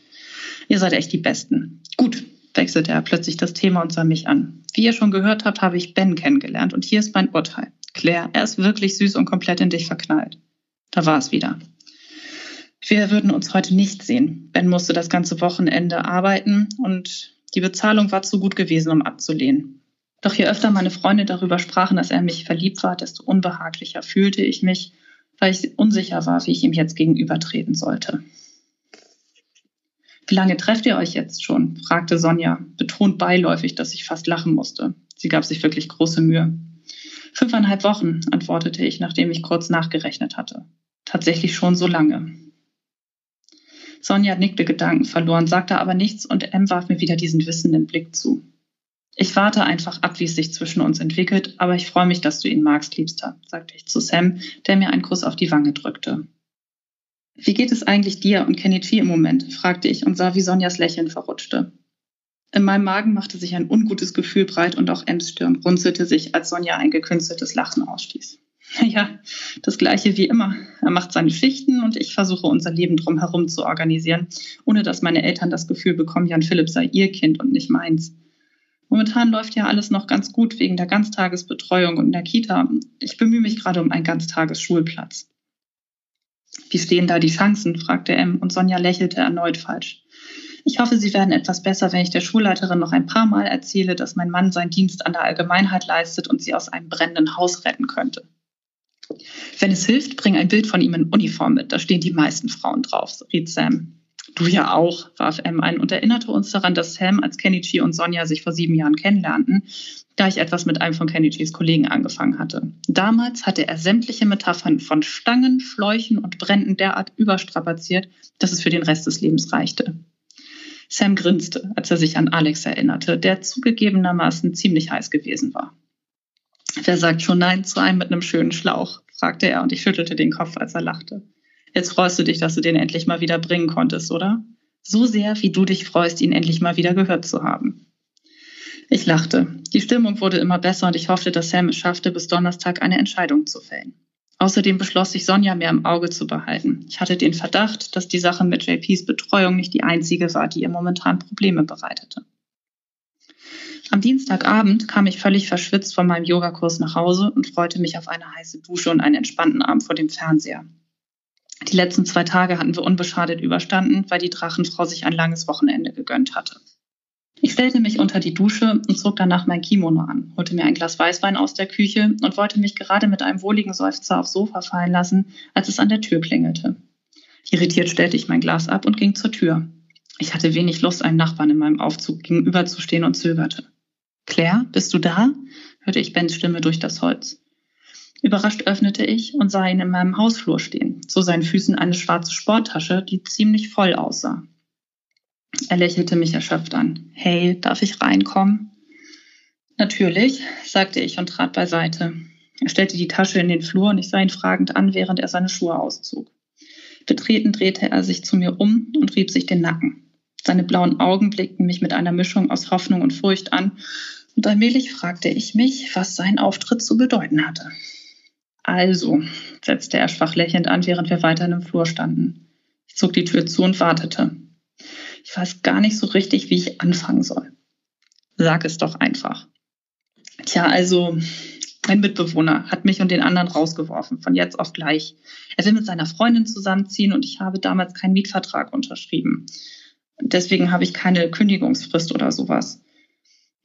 Ihr seid echt die Besten. Gut, wechselte er plötzlich das Thema und sah mich an. Wie ihr schon gehört habt, habe ich Ben kennengelernt und hier ist mein Urteil. Claire, er ist wirklich süß und komplett in dich verknallt. Da war es wieder. Wir würden uns heute nicht sehen. Ben musste das ganze Wochenende arbeiten und die Bezahlung war zu gut gewesen, um abzulehnen. Doch je öfter meine Freunde darüber sprachen, dass er mich verliebt war, desto unbehaglicher fühlte ich mich, weil ich unsicher war, wie ich ihm jetzt gegenübertreten sollte. Wie lange trefft ihr euch jetzt schon? fragte Sonja, betont beiläufig, dass ich fast lachen musste. Sie gab sich wirklich große Mühe. Fünfeinhalb Wochen, antwortete ich, nachdem ich kurz nachgerechnet hatte. Tatsächlich schon so lange. Sonja nickte Gedanken verloren, sagte aber nichts und M warf mir wieder diesen wissenden Blick zu. Ich warte einfach ab, wie es sich zwischen uns entwickelt, aber ich freue mich, dass du ihn magst, Liebster, sagte ich zu Sam, der mir einen Kuss auf die Wange drückte. Wie geht es eigentlich dir und Kenichi im Moment? fragte ich und sah, wie Sonjas Lächeln verrutschte. In meinem Magen machte sich ein ungutes Gefühl breit und auch Ems Stirn runzelte sich, als Sonja ein gekünsteltes Lachen ausstieß. Ja, das gleiche wie immer. Er macht seine Schichten und ich versuche unser Leben drumherum zu organisieren, ohne dass meine Eltern das Gefühl bekommen, Jan Philipp sei ihr Kind und nicht meins. Momentan läuft ja alles noch ganz gut wegen der Ganztagesbetreuung und der Kita. Ich bemühe mich gerade um einen Ganztagesschulplatz. Wie stehen da die Chancen? fragte M und Sonja lächelte erneut falsch. Ich hoffe, sie werden etwas besser, wenn ich der Schulleiterin noch ein paar Mal erzähle, dass mein Mann seinen Dienst an der Allgemeinheit leistet und sie aus einem brennenden Haus retten könnte. Wenn es hilft, bring ein Bild von ihm in Uniform mit. Da stehen die meisten Frauen drauf, riet Sam. Du ja auch, warf M ein und erinnerte uns daran, dass Sam, als Kenichi und Sonja sich vor sieben Jahren kennenlernten, gleich etwas mit einem von Kenichis Kollegen angefangen hatte. Damals hatte er sämtliche Metaphern von Stangen, Schläuchen und Bränden derart überstrapaziert, dass es für den Rest des Lebens reichte. Sam grinste, als er sich an Alex erinnerte, der zugegebenermaßen ziemlich heiß gewesen war. Wer sagt schon Nein zu einem mit einem schönen Schlauch? fragte er und ich schüttelte den Kopf, als er lachte. Jetzt freust du dich, dass du den endlich mal wieder bringen konntest, oder? So sehr, wie du dich freust, ihn endlich mal wieder gehört zu haben. Ich lachte. Die Stimmung wurde immer besser und ich hoffte, dass Sam es schaffte, bis Donnerstag eine Entscheidung zu fällen. Außerdem beschloss ich, Sonja mehr im Auge zu behalten. Ich hatte den Verdacht, dass die Sache mit JPs Betreuung nicht die einzige war, die ihr momentan Probleme bereitete. Am Dienstagabend kam ich völlig verschwitzt von meinem Yogakurs nach Hause und freute mich auf eine heiße Dusche und einen entspannten Abend vor dem Fernseher. Die letzten zwei Tage hatten wir unbeschadet überstanden, weil die Drachenfrau sich ein langes Wochenende gegönnt hatte. Ich stellte mich unter die Dusche und zog danach mein Kimono an, holte mir ein Glas Weißwein aus der Küche und wollte mich gerade mit einem wohligen Seufzer aufs Sofa fallen lassen, als es an der Tür klingelte. Irritiert stellte ich mein Glas ab und ging zur Tür. Ich hatte wenig Lust, einem Nachbarn in meinem Aufzug gegenüberzustehen und zögerte. Claire, bist du da? hörte ich Bens Stimme durch das Holz. Überrascht öffnete ich und sah ihn in meinem Hausflur stehen, zu seinen Füßen eine schwarze Sporttasche, die ziemlich voll aussah. Er lächelte mich erschöpft an. Hey, darf ich reinkommen? Natürlich, sagte ich und trat beiseite. Er stellte die Tasche in den Flur und ich sah ihn fragend an, während er seine Schuhe auszog. Betreten drehte er sich zu mir um und rieb sich den Nacken. Seine blauen Augen blickten mich mit einer Mischung aus Hoffnung und Furcht an und allmählich fragte ich mich, was sein Auftritt zu bedeuten hatte. Also, setzte er schwach lächelnd an, während wir weiter im Flur standen. Ich zog die Tür zu und wartete. Ich weiß gar nicht so richtig, wie ich anfangen soll. Sag es doch einfach. Tja, also, mein Mitbewohner hat mich und den anderen rausgeworfen, von jetzt auf gleich. Er will mit seiner Freundin zusammenziehen und ich habe damals keinen Mietvertrag unterschrieben. Deswegen habe ich keine Kündigungsfrist oder sowas.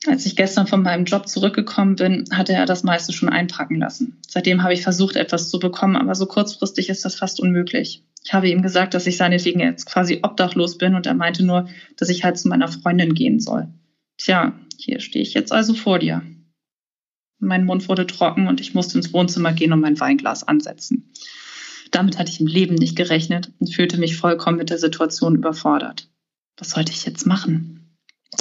Als ich gestern von meinem Job zurückgekommen bin, hatte er das meiste schon einpacken lassen. Seitdem habe ich versucht, etwas zu bekommen, aber so kurzfristig ist das fast unmöglich. Ich habe ihm gesagt, dass ich seinetwegen jetzt quasi obdachlos bin und er meinte nur, dass ich halt zu meiner Freundin gehen soll. Tja, hier stehe ich jetzt also vor dir. Mein Mund wurde trocken und ich musste ins Wohnzimmer gehen und mein Weinglas ansetzen. Damit hatte ich im Leben nicht gerechnet und fühlte mich vollkommen mit der Situation überfordert. Was sollte ich jetzt machen?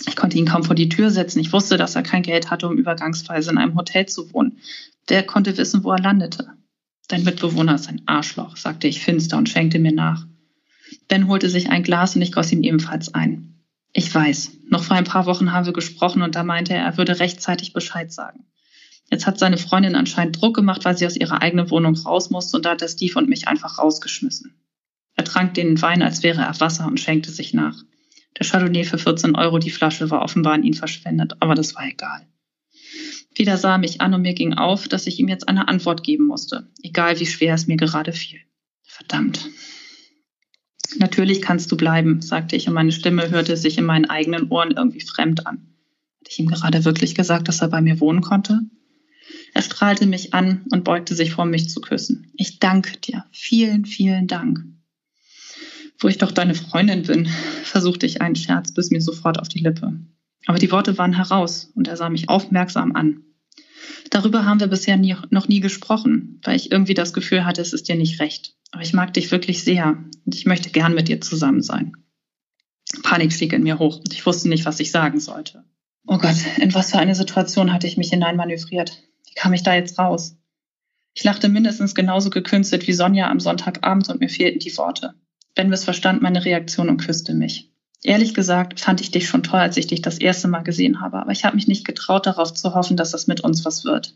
Ich konnte ihn kaum vor die Tür setzen. Ich wusste, dass er kein Geld hatte, um übergangsweise in einem Hotel zu wohnen. Wer konnte wissen, wo er landete? Dein Mitbewohner ist ein Arschloch, sagte ich finster und schenkte mir nach. Ben holte sich ein Glas und ich goss ihm ebenfalls ein. Ich weiß, noch vor ein paar Wochen haben wir gesprochen und da meinte er, er würde rechtzeitig Bescheid sagen. Jetzt hat seine Freundin anscheinend Druck gemacht, weil sie aus ihrer eigenen Wohnung raus musste und da hat er Steve und mich einfach rausgeschmissen. Er trank den Wein, als wäre er Wasser und schenkte sich nach. Der Chardonnay für 14 Euro die Flasche war offenbar an ihn verschwendet, aber das war egal. Wieder sah er mich an und mir ging auf, dass ich ihm jetzt eine Antwort geben musste, egal wie schwer es mir gerade fiel. Verdammt. Natürlich kannst du bleiben, sagte ich und meine Stimme hörte sich in meinen eigenen Ohren irgendwie fremd an. Hatte ich ihm gerade wirklich gesagt, dass er bei mir wohnen konnte? Er strahlte mich an und beugte sich vor mich zu küssen. Ich danke dir. Vielen, vielen Dank. Wo ich doch deine Freundin bin, versuchte ich einen Scherz, bis mir sofort auf die Lippe. Aber die Worte waren heraus und er sah mich aufmerksam an. Darüber haben wir bisher nie, noch nie gesprochen, weil ich irgendwie das Gefühl hatte, es ist dir nicht recht. Aber ich mag dich wirklich sehr und ich möchte gern mit dir zusammen sein. Panik stieg in mir hoch und ich wusste nicht, was ich sagen sollte. Oh Gott, in was für eine Situation hatte ich mich hineinmanövriert? Wie kam ich da jetzt raus? Ich lachte mindestens genauso gekünstelt wie Sonja am Sonntagabend und mir fehlten die Worte. Benwis verstand meine Reaktion und küsste mich. Ehrlich gesagt fand ich dich schon toll, als ich dich das erste Mal gesehen habe, aber ich habe mich nicht getraut, darauf zu hoffen, dass das mit uns was wird.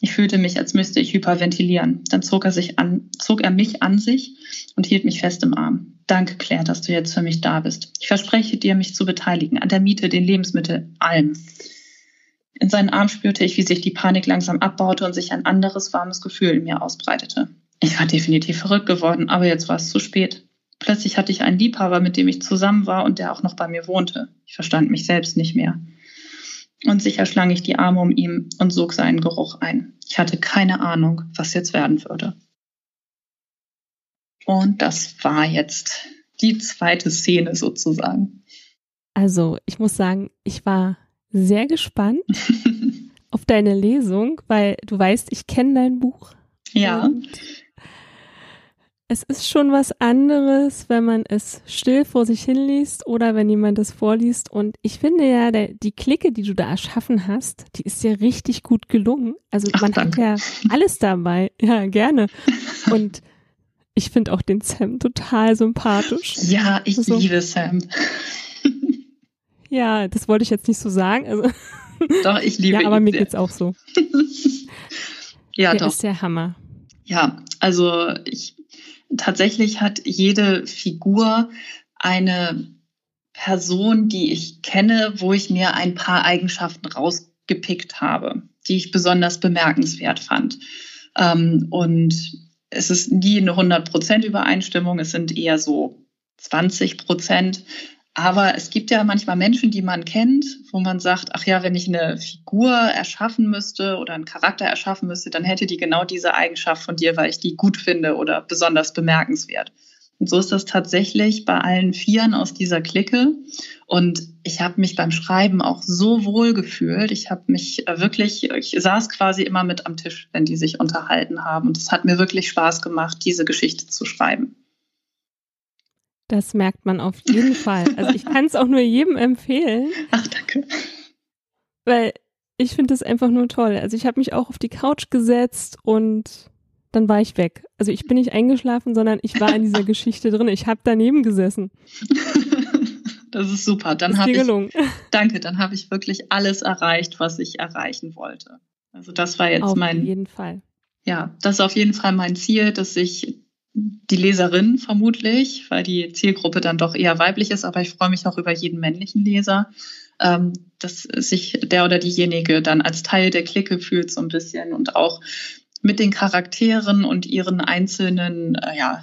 Ich fühlte mich, als müsste ich hyperventilieren. Dann zog er, sich an, zog er mich an sich und hielt mich fest im Arm. Danke, Claire, dass du jetzt für mich da bist. Ich verspreche dir, mich zu beteiligen, an der Miete, den Lebensmitteln, allem. In seinen Arm spürte ich, wie sich die Panik langsam abbaute und sich ein anderes warmes Gefühl in mir ausbreitete. Ich war definitiv verrückt geworden, aber jetzt war es zu spät. Plötzlich hatte ich einen Liebhaber, mit dem ich zusammen war und der auch noch bei mir wohnte. Ich verstand mich selbst nicht mehr. Und sicher schlang ich die Arme um ihn und sog seinen Geruch ein. Ich hatte keine Ahnung, was jetzt werden würde. Und das war jetzt die zweite Szene sozusagen. Also, ich muss sagen, ich war sehr gespannt auf deine Lesung, weil du weißt, ich kenne dein Buch. Ja. Und es ist schon was anderes, wenn man es still vor sich hinliest oder wenn jemand es vorliest. Und ich finde ja, der, die Clique, die du da erschaffen hast, die ist ja richtig gut gelungen. Also Ach, man danke. hat ja alles dabei. Ja, gerne. Und ich finde auch den Sam total sympathisch. Ja, ich So. liebe Sam. Ja, das wollte ich jetzt nicht so sagen. Also, Doch, ich liebe ja, aber ihn mir sehr. geht's auch so. Ja, der doch. ist der Hammer. Ja, also ich tatsächlich hat jede Figur eine Person, die ich kenne, wo ich mir ein paar Eigenschaften rausgepickt habe, die ich besonders bemerkenswert fand. Ähm, und es ist nie eine 100% Übereinstimmung, es sind eher so 20 Prozent. Aber es gibt ja manchmal Menschen, die man kennt, wo man sagt, ach ja, wenn ich eine Figur erschaffen müsste oder einen Charakter erschaffen müsste, dann hätte die genau diese Eigenschaft von dir, weil ich die gut finde oder besonders bemerkenswert. Und so ist das tatsächlich bei allen Vieren aus dieser Clique. Und ich habe mich beim Schreiben auch so wohl gefühlt. Ich habe mich äh, wirklich, ich saß quasi immer mit am Tisch, wenn die sich unterhalten haben. Und es hat mir wirklich Spaß gemacht, diese Geschichte zu schreiben. Das merkt man auf jeden Fall. Also ich kann es auch nur jedem empfehlen, Ach, danke. weil ich finde es einfach nur toll. Also ich habe mich auch auf die Couch gesetzt und dann war ich weg. Also ich bin nicht eingeschlafen, sondern ich war in dieser Geschichte drin. Ich habe daneben gesessen. Das ist super. Dann habe ich, gelungen. danke, dann habe ich wirklich alles erreicht, was ich erreichen wollte. Also das war jetzt Auf mein, jeden Fall. ja, das ist auf jeden Fall mein Ziel, dass ich die Leserin vermutlich, weil die Zielgruppe dann doch eher weiblich ist, aber ich freue mich auch über jeden männlichen Leser, ähm, dass sich der oder diejenige dann als Teil der Clique fühlt so ein bisschen und auch mit den Charakteren und ihren einzelnen äh, ja,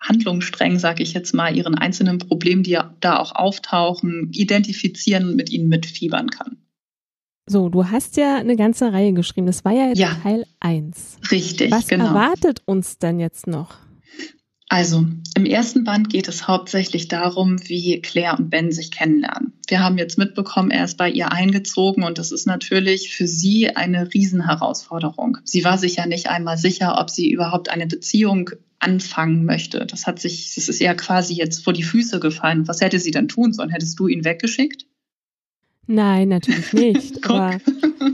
Handlungssträngen, sage ich jetzt mal, ihren einzelnen Problemen, die da auch auftauchen, identifizieren und mit ihnen mitfiebern kann. So, du hast ja eine ganze Reihe geschrieben. Das war ja jetzt Ja. Teil 1. Richtig, Was genau. erwartet uns denn jetzt noch? Also, im ersten Band geht es hauptsächlich darum, wie Claire und Ben sich kennenlernen. Wir haben jetzt mitbekommen, er ist bei ihr eingezogen und das ist natürlich für sie eine Riesenherausforderung. Sie war sich ja nicht einmal sicher, ob sie überhaupt eine Beziehung anfangen möchte. Das hat sich, das ist ihr quasi jetzt vor die Füße gefallen. Was hätte sie dann tun sollen? Hättest du ihn weggeschickt? Nein, natürlich nicht. Aber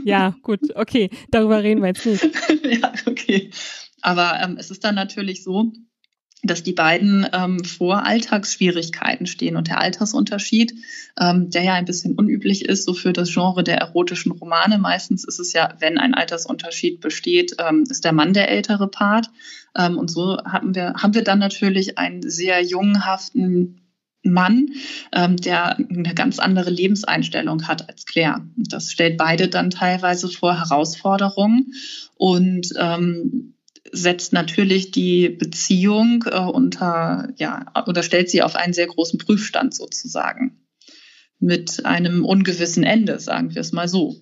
ja, gut, okay, darüber reden wir jetzt nicht. ja, okay. Aber ähm, es ist dann natürlich so, dass die beiden ähm, vor Alltagsschwierigkeiten stehen und der Altersunterschied, ähm, der ja ein bisschen unüblich ist, so für das Genre der erotischen Romane. Meistens ist es ja, wenn ein Altersunterschied besteht, ähm, ist der Mann der ältere Part. Ähm, und so haben wir, haben wir dann natürlich einen sehr jungenhaften Mann, ähm, der eine ganz andere Lebenseinstellung hat als Claire. Das stellt beide dann teilweise vor Herausforderungen und ähm, setzt natürlich die Beziehung äh, unter, ja, oder stellt sie auf einen sehr großen Prüfstand sozusagen. Mit einem ungewissen Ende, sagen wir es mal so.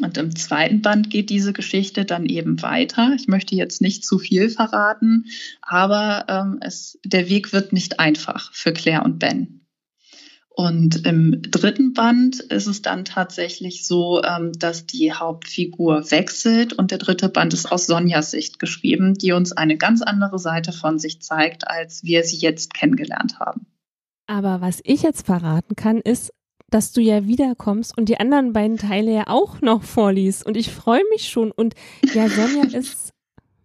Und im zweiten Band geht diese Geschichte dann eben weiter. Ich möchte jetzt nicht zu viel verraten, aber ähm, es, der Weg wird nicht einfach für Claire und Ben. Und im dritten Band ist es dann tatsächlich so, ähm, dass die Hauptfigur wechselt und der dritte Band ist aus Sonjas Sicht geschrieben, die uns eine ganz andere Seite von sich zeigt, als wir sie jetzt kennengelernt haben. Aber was ich jetzt verraten kann, ist, dass du ja wiederkommst und die anderen beiden Teile ja auch noch vorliest. Und ich freue mich schon. Und ja, Sonja ist,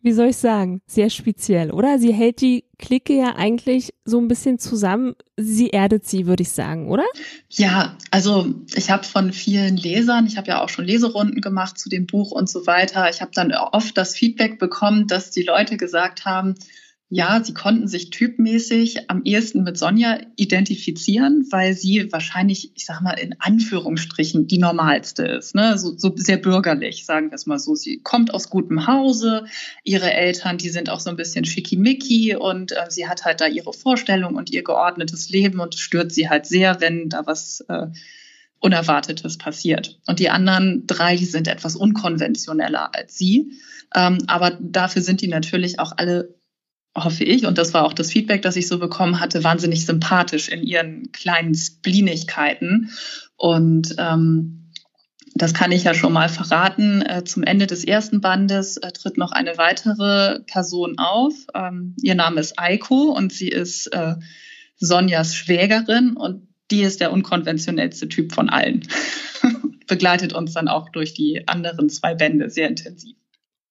wie soll ich sagen, sehr speziell, oder? Sie hält die Clique ja eigentlich so ein bisschen zusammen. Sie erdet sie, würde ich sagen, oder? Ja, also ich habe von vielen Lesern, ich habe ja auch schon Leserunden gemacht zu dem Buch und so weiter. Ich habe dann oft das Feedback bekommen, dass die Leute gesagt haben, ja, sie konnten sich typmäßig am ehesten mit Sonja identifizieren, weil sie wahrscheinlich, ich sag mal, in Anführungsstrichen die normalste ist. Ne? So, so sehr bürgerlich, sagen wir es mal so. Sie kommt aus gutem Hause, ihre Eltern, die sind auch so ein bisschen schickimicki und äh, sie hat halt da ihre Vorstellung und ihr geordnetes Leben und stört sie halt sehr, wenn da was äh, Unerwartetes passiert. Und die anderen drei, die sind etwas unkonventioneller als sie. Ähm, aber dafür sind die natürlich auch alle hoffe ich, und das war auch das Feedback, das ich so bekommen hatte, wahnsinnig sympathisch in ihren kleinen Splinigkeiten. Und ähm, das kann ich ja schon mal verraten. Äh, zum Ende des ersten Bandes äh, tritt noch eine weitere Person auf. Ähm, ihr Name ist Eiko und sie ist äh, Sonjas Schwägerin und die ist der unkonventionellste Typ von allen. Begleitet uns dann auch durch die anderen zwei Bände sehr intensiv.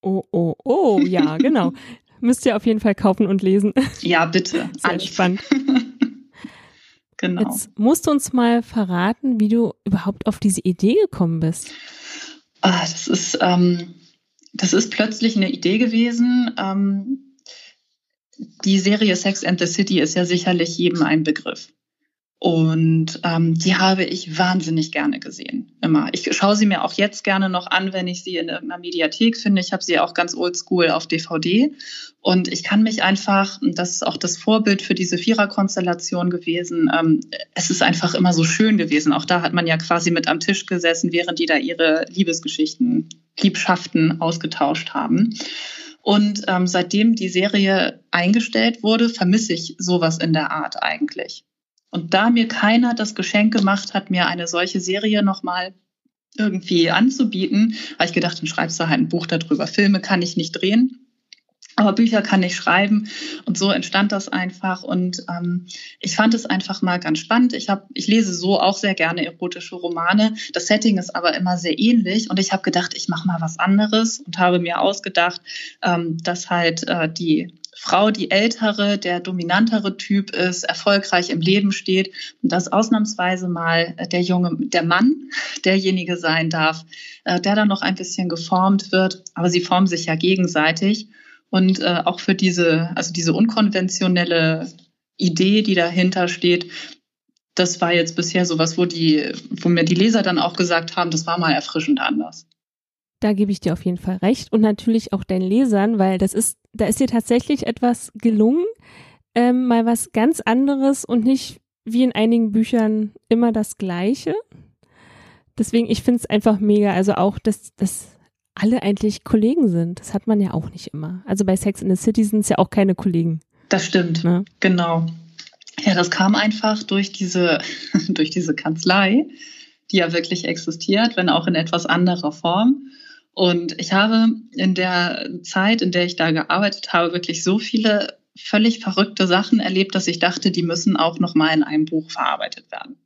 Oh, oh, oh, ja, genau. Müsst ihr auf jeden Fall kaufen und lesen. Ja, bitte. Sehr Alles. spannend. genau. Jetzt musst du uns mal verraten, wie du überhaupt auf diese Idee gekommen bist. Ah, das ist, ähm, das ist plötzlich eine Idee gewesen. Ähm, die Serie Sex and the City ist ja sicherlich jedem ein Begriff. Und ähm, die habe ich wahnsinnig gerne gesehen. Immer. Ich schaue sie mir auch jetzt gerne noch an, wenn ich sie in irgendeiner Mediathek finde. Ich habe sie auch ganz oldschool auf DVD. Und ich kann mich einfach, das ist auch das Vorbild für diese Viererkonstellation gewesen, ähm, es ist einfach immer so schön gewesen. Auch da hat man ja quasi mit am Tisch gesessen, während die da ihre Liebesgeschichten, Liebschaften ausgetauscht haben. Und ähm, seitdem die Serie eingestellt wurde, vermisse ich sowas in der Art eigentlich. Und da mir keiner das Geschenk gemacht hat, mir eine solche Serie nochmal irgendwie anzubieten, habe ich gedacht, dann schreibst du halt ein Buch darüber. Filme kann ich nicht drehen. Aber Bücher kann ich schreiben und so entstand das einfach und ähm, ich fand es einfach mal ganz spannend. Ich habe, ich lese so auch sehr gerne erotische Romane. Das Setting ist aber immer sehr ähnlich und ich habe gedacht, ich mache mal was anderes und habe mir ausgedacht, ähm, dass halt äh, die Frau die ältere, der dominantere Typ ist, erfolgreich im Leben steht und dass ausnahmsweise mal äh, der junge, der Mann derjenige sein darf, äh, der dann noch ein bisschen geformt wird. Aber sie formen sich ja gegenseitig und äh, auch für diese, also diese unkonventionelle Idee, die dahinter steht, das war jetzt bisher sowas, wo die, wo mir die Leser dann auch gesagt haben, das war mal erfrischend anders. Da gebe ich dir auf jeden Fall recht und natürlich auch deinen Lesern, weil das ist, da ist dir tatsächlich etwas gelungen, ähm, mal was ganz anderes und nicht wie in einigen Büchern immer das Gleiche. Deswegen, ich finde es einfach mega. Also auch, dass, dass alle eigentlich Kollegen sind. Das hat man ja auch nicht immer. Also bei Sex in the City sind es ja auch keine Kollegen. Das stimmt. Ne? Genau. Ja, das kam einfach durch diese, durch diese Kanzlei, die ja wirklich existiert, wenn auch in etwas anderer Form. Und ich habe in der Zeit, in der ich da gearbeitet habe, wirklich so viele völlig verrückte Sachen erlebt, dass ich dachte, die müssen auch noch mal in einem Buch verarbeitet werden.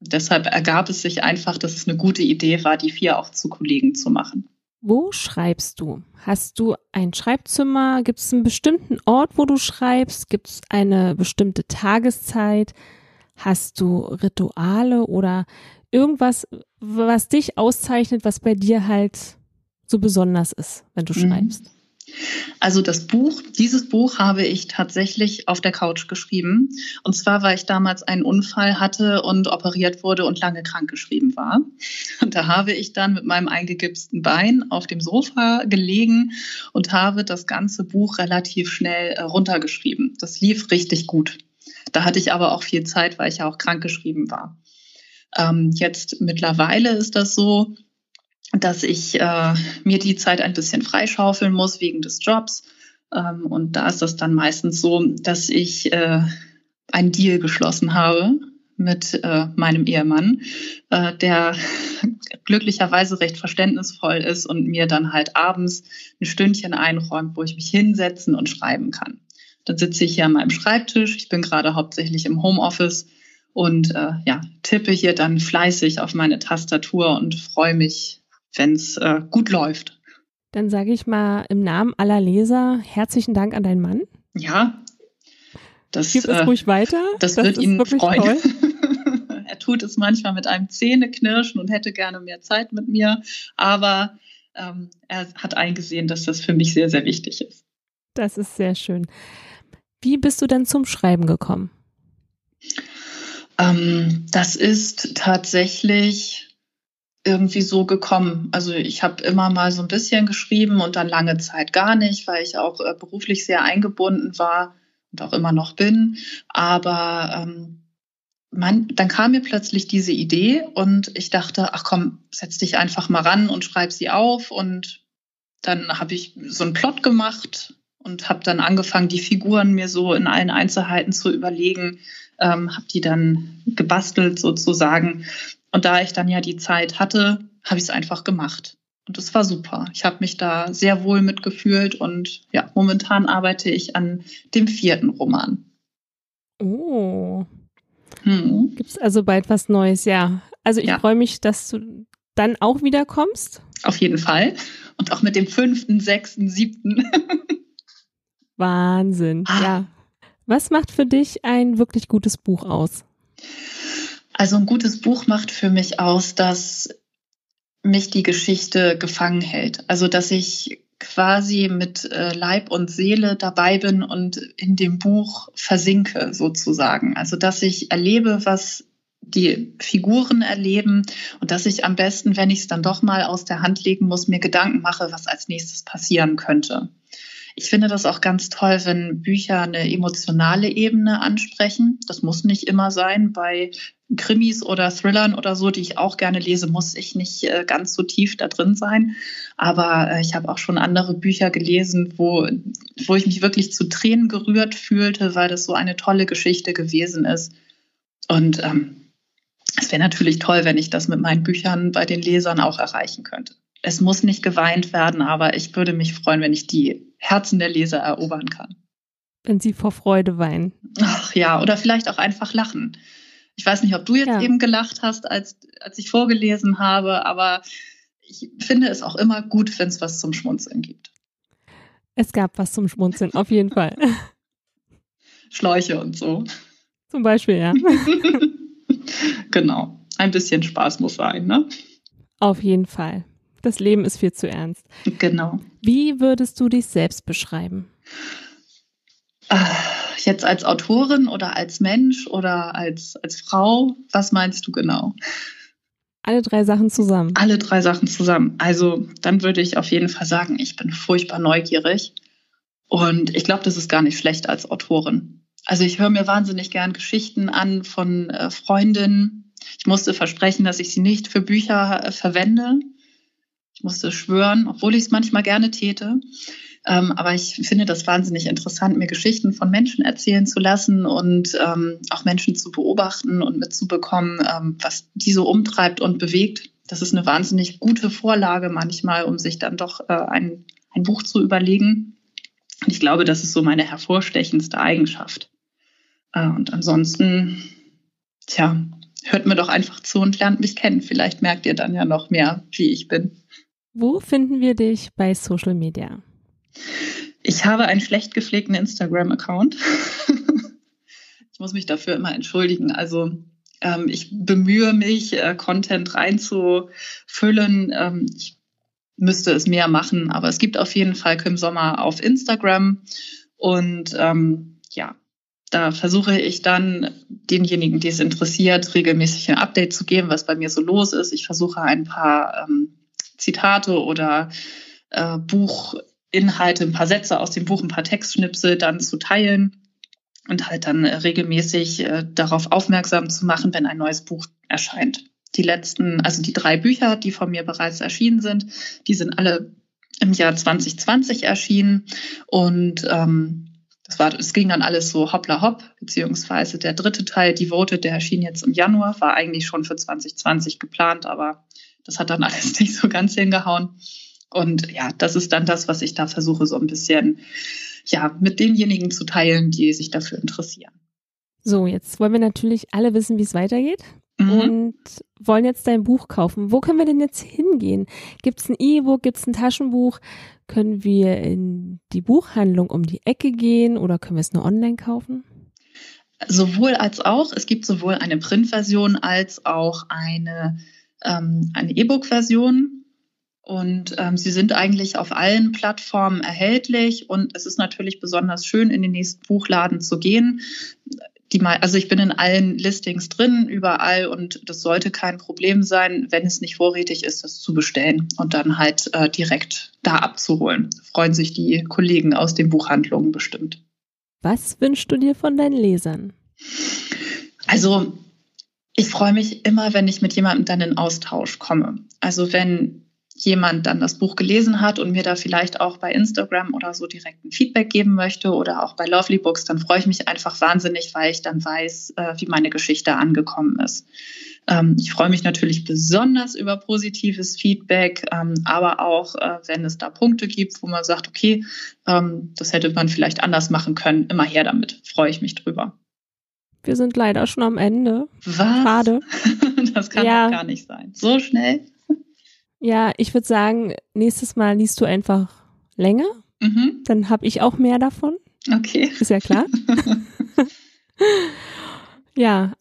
deshalb ergab es sich einfach, dass es eine gute Idee war, die vier auch zu Kollegen zu machen. Wo schreibst du? Hast du ein Schreibzimmer? Gibt es einen bestimmten Ort, wo du schreibst? Gibt es eine bestimmte Tageszeit? Hast du Rituale oder irgendwas, was dich auszeichnet, was bei dir halt so besonders ist, wenn du mhm. schreibst? Also das Buch, dieses Buch habe ich tatsächlich auf der Couch geschrieben. Und zwar, weil ich damals einen Unfall hatte und operiert wurde und lange krank geschrieben war. Und da habe ich dann mit meinem eingegipsten Bein auf dem Sofa gelegen und habe das ganze Buch relativ schnell äh, runtergeschrieben. Das lief richtig gut. Da hatte ich aber auch viel Zeit, weil ich ja auch krank geschrieben war. Ähm, jetzt mittlerweile ist das so, dass ich äh, mir die Zeit ein bisschen freischaufeln muss wegen des Jobs. Ähm, und da ist das dann meistens so, dass ich äh, einen Deal geschlossen habe mit äh, meinem Ehemann, äh, der glücklicherweise recht verständnisvoll ist und mir dann halt abends ein Stündchen einräumt, wo ich mich hinsetzen und schreiben kann. Dann sitze ich hier an meinem Schreibtisch. Ich bin gerade hauptsächlich im Homeoffice und äh, ja, tippe hier dann fleißig auf meine Tastatur und freue mich, wenn es äh, gut läuft. Dann sage ich mal im Namen aller Leser herzlichen Dank an deinen Mann. Ja. Das, Gib es äh, ruhig weiter. Das, das wird ihn freuen. er tut es manchmal mit einem Zähneknirschen und hätte gerne mehr Zeit mit mir, aber ähm, er hat eingesehen, dass das für mich sehr, sehr wichtig ist. Das ist sehr schön. Wie bist du denn zum Schreiben gekommen? Ähm, das ist tatsächlich irgendwie so gekommen. Also ich habe immer mal so ein bisschen geschrieben und dann lange Zeit gar nicht, weil ich auch äh, beruflich sehr eingebunden war und auch immer noch bin. Aber ähm, man, dann kam mir plötzlich diese Idee und ich dachte, ach komm, setz dich einfach mal ran und schreib sie auf. Und dann habe ich so einen Plot gemacht und habe dann angefangen, die Figuren mir so in allen Einzelheiten zu überlegen, ähm, habe die dann gebastelt sozusagen. Und da ich dann ja die Zeit hatte, habe ich es einfach gemacht. Und es war super. Ich habe mich da sehr wohl mitgefühlt und ja, momentan arbeite ich an dem vierten Roman. Oh. Hm. Gibt es also bald was Neues? Ja. Also ich ja. freue mich, dass du dann auch wiederkommst. Auf jeden Fall. Und auch mit dem fünften, sechsten, siebten. Wahnsinn. Ah. Ja. Was macht für dich ein wirklich gutes Buch aus? Also ein gutes Buch macht für mich aus, dass mich die Geschichte gefangen hält. Also dass ich quasi mit äh, Leib und Seele dabei bin und in dem Buch versinke sozusagen. Also dass ich erlebe, was die Figuren erleben und dass ich am besten, wenn ich es dann doch mal aus der Hand legen muss, mir Gedanken mache, was als nächstes passieren könnte. Ich finde das auch ganz toll, wenn Bücher eine emotionale Ebene ansprechen. Das muss nicht immer sein. Bei Krimis oder Thrillern oder so, die ich auch gerne lese, muss ich nicht äh, ganz so tief da drin sein. Aber äh, ich habe auch schon andere Bücher gelesen, wo, wo ich mich wirklich zu Tränen gerührt fühlte, weil das so eine tolle Geschichte gewesen ist. Und ähm, es wäre natürlich toll, wenn ich das mit meinen Büchern bei den Lesern auch erreichen könnte. Es muss nicht geweint werden, aber ich würde mich freuen, wenn ich die Herzen der Leser erobern kann. Wenn sie vor Freude weinen. Ach ja, oder vielleicht auch einfach lachen. Ich weiß nicht, ob du jetzt ja. eben gelacht hast, als, als ich vorgelesen habe, aber ich finde es auch immer gut, wenn es was zum Schmunzeln gibt. Es gab was zum Schmunzeln, auf jeden Fall. Schläuche und so. Zum Beispiel, ja. genau. Ein bisschen Spaß muss sein, ne? Auf jeden Fall. Das Leben ist viel zu ernst. Genau. Wie würdest du dich selbst beschreiben? Äh, jetzt als Autorin oder als Mensch oder als, als Frau? Was meinst du genau? Alle drei Sachen zusammen. Alle drei Sachen zusammen. Also dann würde ich auf jeden Fall sagen, ich bin furchtbar neugierig. Und ich glaube, das ist gar nicht schlecht als Autorin. Also ich höre mir wahnsinnig gern Geschichten an von äh, Freundinnen. Ich musste versprechen, dass ich sie nicht für Bücher äh, verwende. Musste schwören, obwohl ich es manchmal gerne täte. Ähm, aber ich finde das wahnsinnig interessant, mir Geschichten von Menschen erzählen zu lassen und ähm, auch Menschen zu beobachten und mitzubekommen, ähm, was die so umtreibt und bewegt. Das ist eine wahnsinnig gute Vorlage manchmal, um sich dann doch äh, ein, ein Buch zu überlegen. Und ich glaube, das ist so meine hervorstechendste Eigenschaft. Äh, und ansonsten, tja, hört mir doch einfach zu und lernt mich kennen. Vielleicht merkt ihr dann ja noch mehr, wie ich bin. Wo finden wir dich bei Social Media? Ich habe einen schlecht gepflegten Instagram-Account. ich muss mich dafür immer entschuldigen. Also ähm, ich bemühe mich, äh, Content reinzufüllen. Ähm, ich müsste es mehr machen, aber es gibt auf jeden Fall Kim Sommer auf Instagram. Und ähm, ja, da versuche ich dann denjenigen, die es interessiert, regelmäßig ein Update zu geben, was bei mir so los ist. Ich versuche ein paar ähm, Zitate oder äh, Buchinhalte, ein paar Sätze aus dem Buch, ein paar Textschnipsel dann zu teilen und halt dann äh, regelmäßig äh, darauf aufmerksam zu machen, wenn ein neues Buch erscheint. die letzten, also die drei Bücher, die von mir bereits erschienen sind, die sind alle im Jahr 2020 erschienen und ähm, das war, es ging dann alles so hoppla hopp, beziehungsweise der dritte Teil, Devoted, der erschien jetzt im Januar, war eigentlich schon für 2020 geplant, aber das hat dann alles nicht so ganz hingehauen. Und ja, das ist dann das, was ich da versuche, so ein bisschen, ja, mit denjenigen zu teilen, die sich dafür interessieren. So, jetzt wollen wir natürlich alle wissen, wie es weitergeht. Mhm. Und wollen jetzt dein Buch kaufen. Wo können wir denn jetzt hingehen? Gibt es ein E-Book, gibt es ein Taschenbuch? Können wir in die Buchhandlung um die Ecke gehen oder können wir es nur online kaufen? Sowohl als auch. Es gibt sowohl eine Printversion als auch eine, ähm, eine E-Book-Version. Und ähm, sie sind eigentlich auf allen Plattformen erhältlich. Und es ist natürlich besonders schön, in den nächsten Buchladen zu gehen die also ich bin in allen Listings drin, überall und das sollte kein Problem sein, wenn es nicht vorrätig ist, das zu bestellen und dann halt äh, direkt da abzuholen. Freuen sich die Kollegen aus den Buchhandlungen bestimmt. Was wünschst du dir von deinen Lesern? Also ich freue mich immer, wenn ich mit jemandem dann in Austausch komme. Also wenn jemand dann das Buch gelesen hat und mir da vielleicht auch bei Instagram oder so direkt ein Feedback geben möchte oder auch bei Lovely Books, dann freue ich mich einfach wahnsinnig, weil ich dann weiß, äh, wie meine Geschichte angekommen ist. Ähm, ich freue mich natürlich besonders über positives Feedback, ähm, aber auch, äh, wenn es da Punkte gibt, wo man sagt, okay, ähm, das hätte man vielleicht anders machen können, immer her damit. Freue ich mich drüber. Wir sind leider schon am Ende. Was? Schade. das kann ja. doch gar nicht sein. So schnell? Ja, ich würde sagen, nächstes Mal liest du einfach länger. Mhm. Dann habe ich auch mehr davon. Okay. Ist ja klar. ja,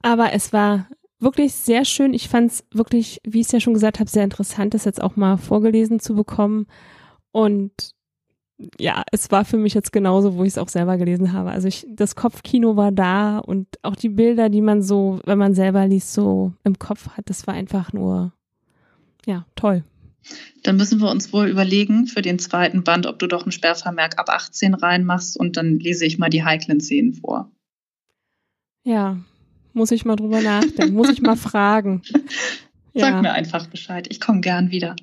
aber es war wirklich sehr schön. Ich fand es wirklich, wie ich es ja schon gesagt habe, sehr interessant, das jetzt auch mal vorgelesen zu bekommen. Und ja, es war für mich jetzt genauso, wo ich es auch selber gelesen habe. Also ich, das Kopfkino war da und auch die Bilder, die man so, wenn man selber liest, so im Kopf hat, das war einfach nur ja, toll. Dann müssen wir uns wohl überlegen für den zweiten Band, ob du doch ein Sperrvermerk ab 18 reinmachst und dann lese ich mal die heiklen Szenen vor. Ja, muss ich mal drüber nachdenken, muss ich mal fragen. Ja. Sag mir einfach Bescheid, ich komme gern wieder.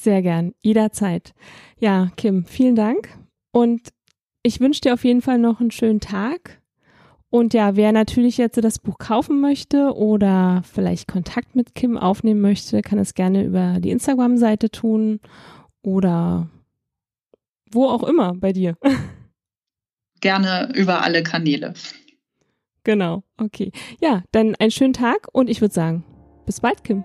Sehr gern, jederzeit. Ja, Kim, vielen Dank und ich wünsche dir auf jeden Fall noch einen schönen Tag und ja, wer natürlich jetzt das Buch kaufen möchte oder vielleicht Kontakt mit Kim aufnehmen möchte, kann es gerne über die Instagram-Seite tun oder wo auch immer bei dir. Gerne über alle Kanäle. Genau, okay. Ja, dann einen schönen Tag und ich würde sagen, bis bald, Kim.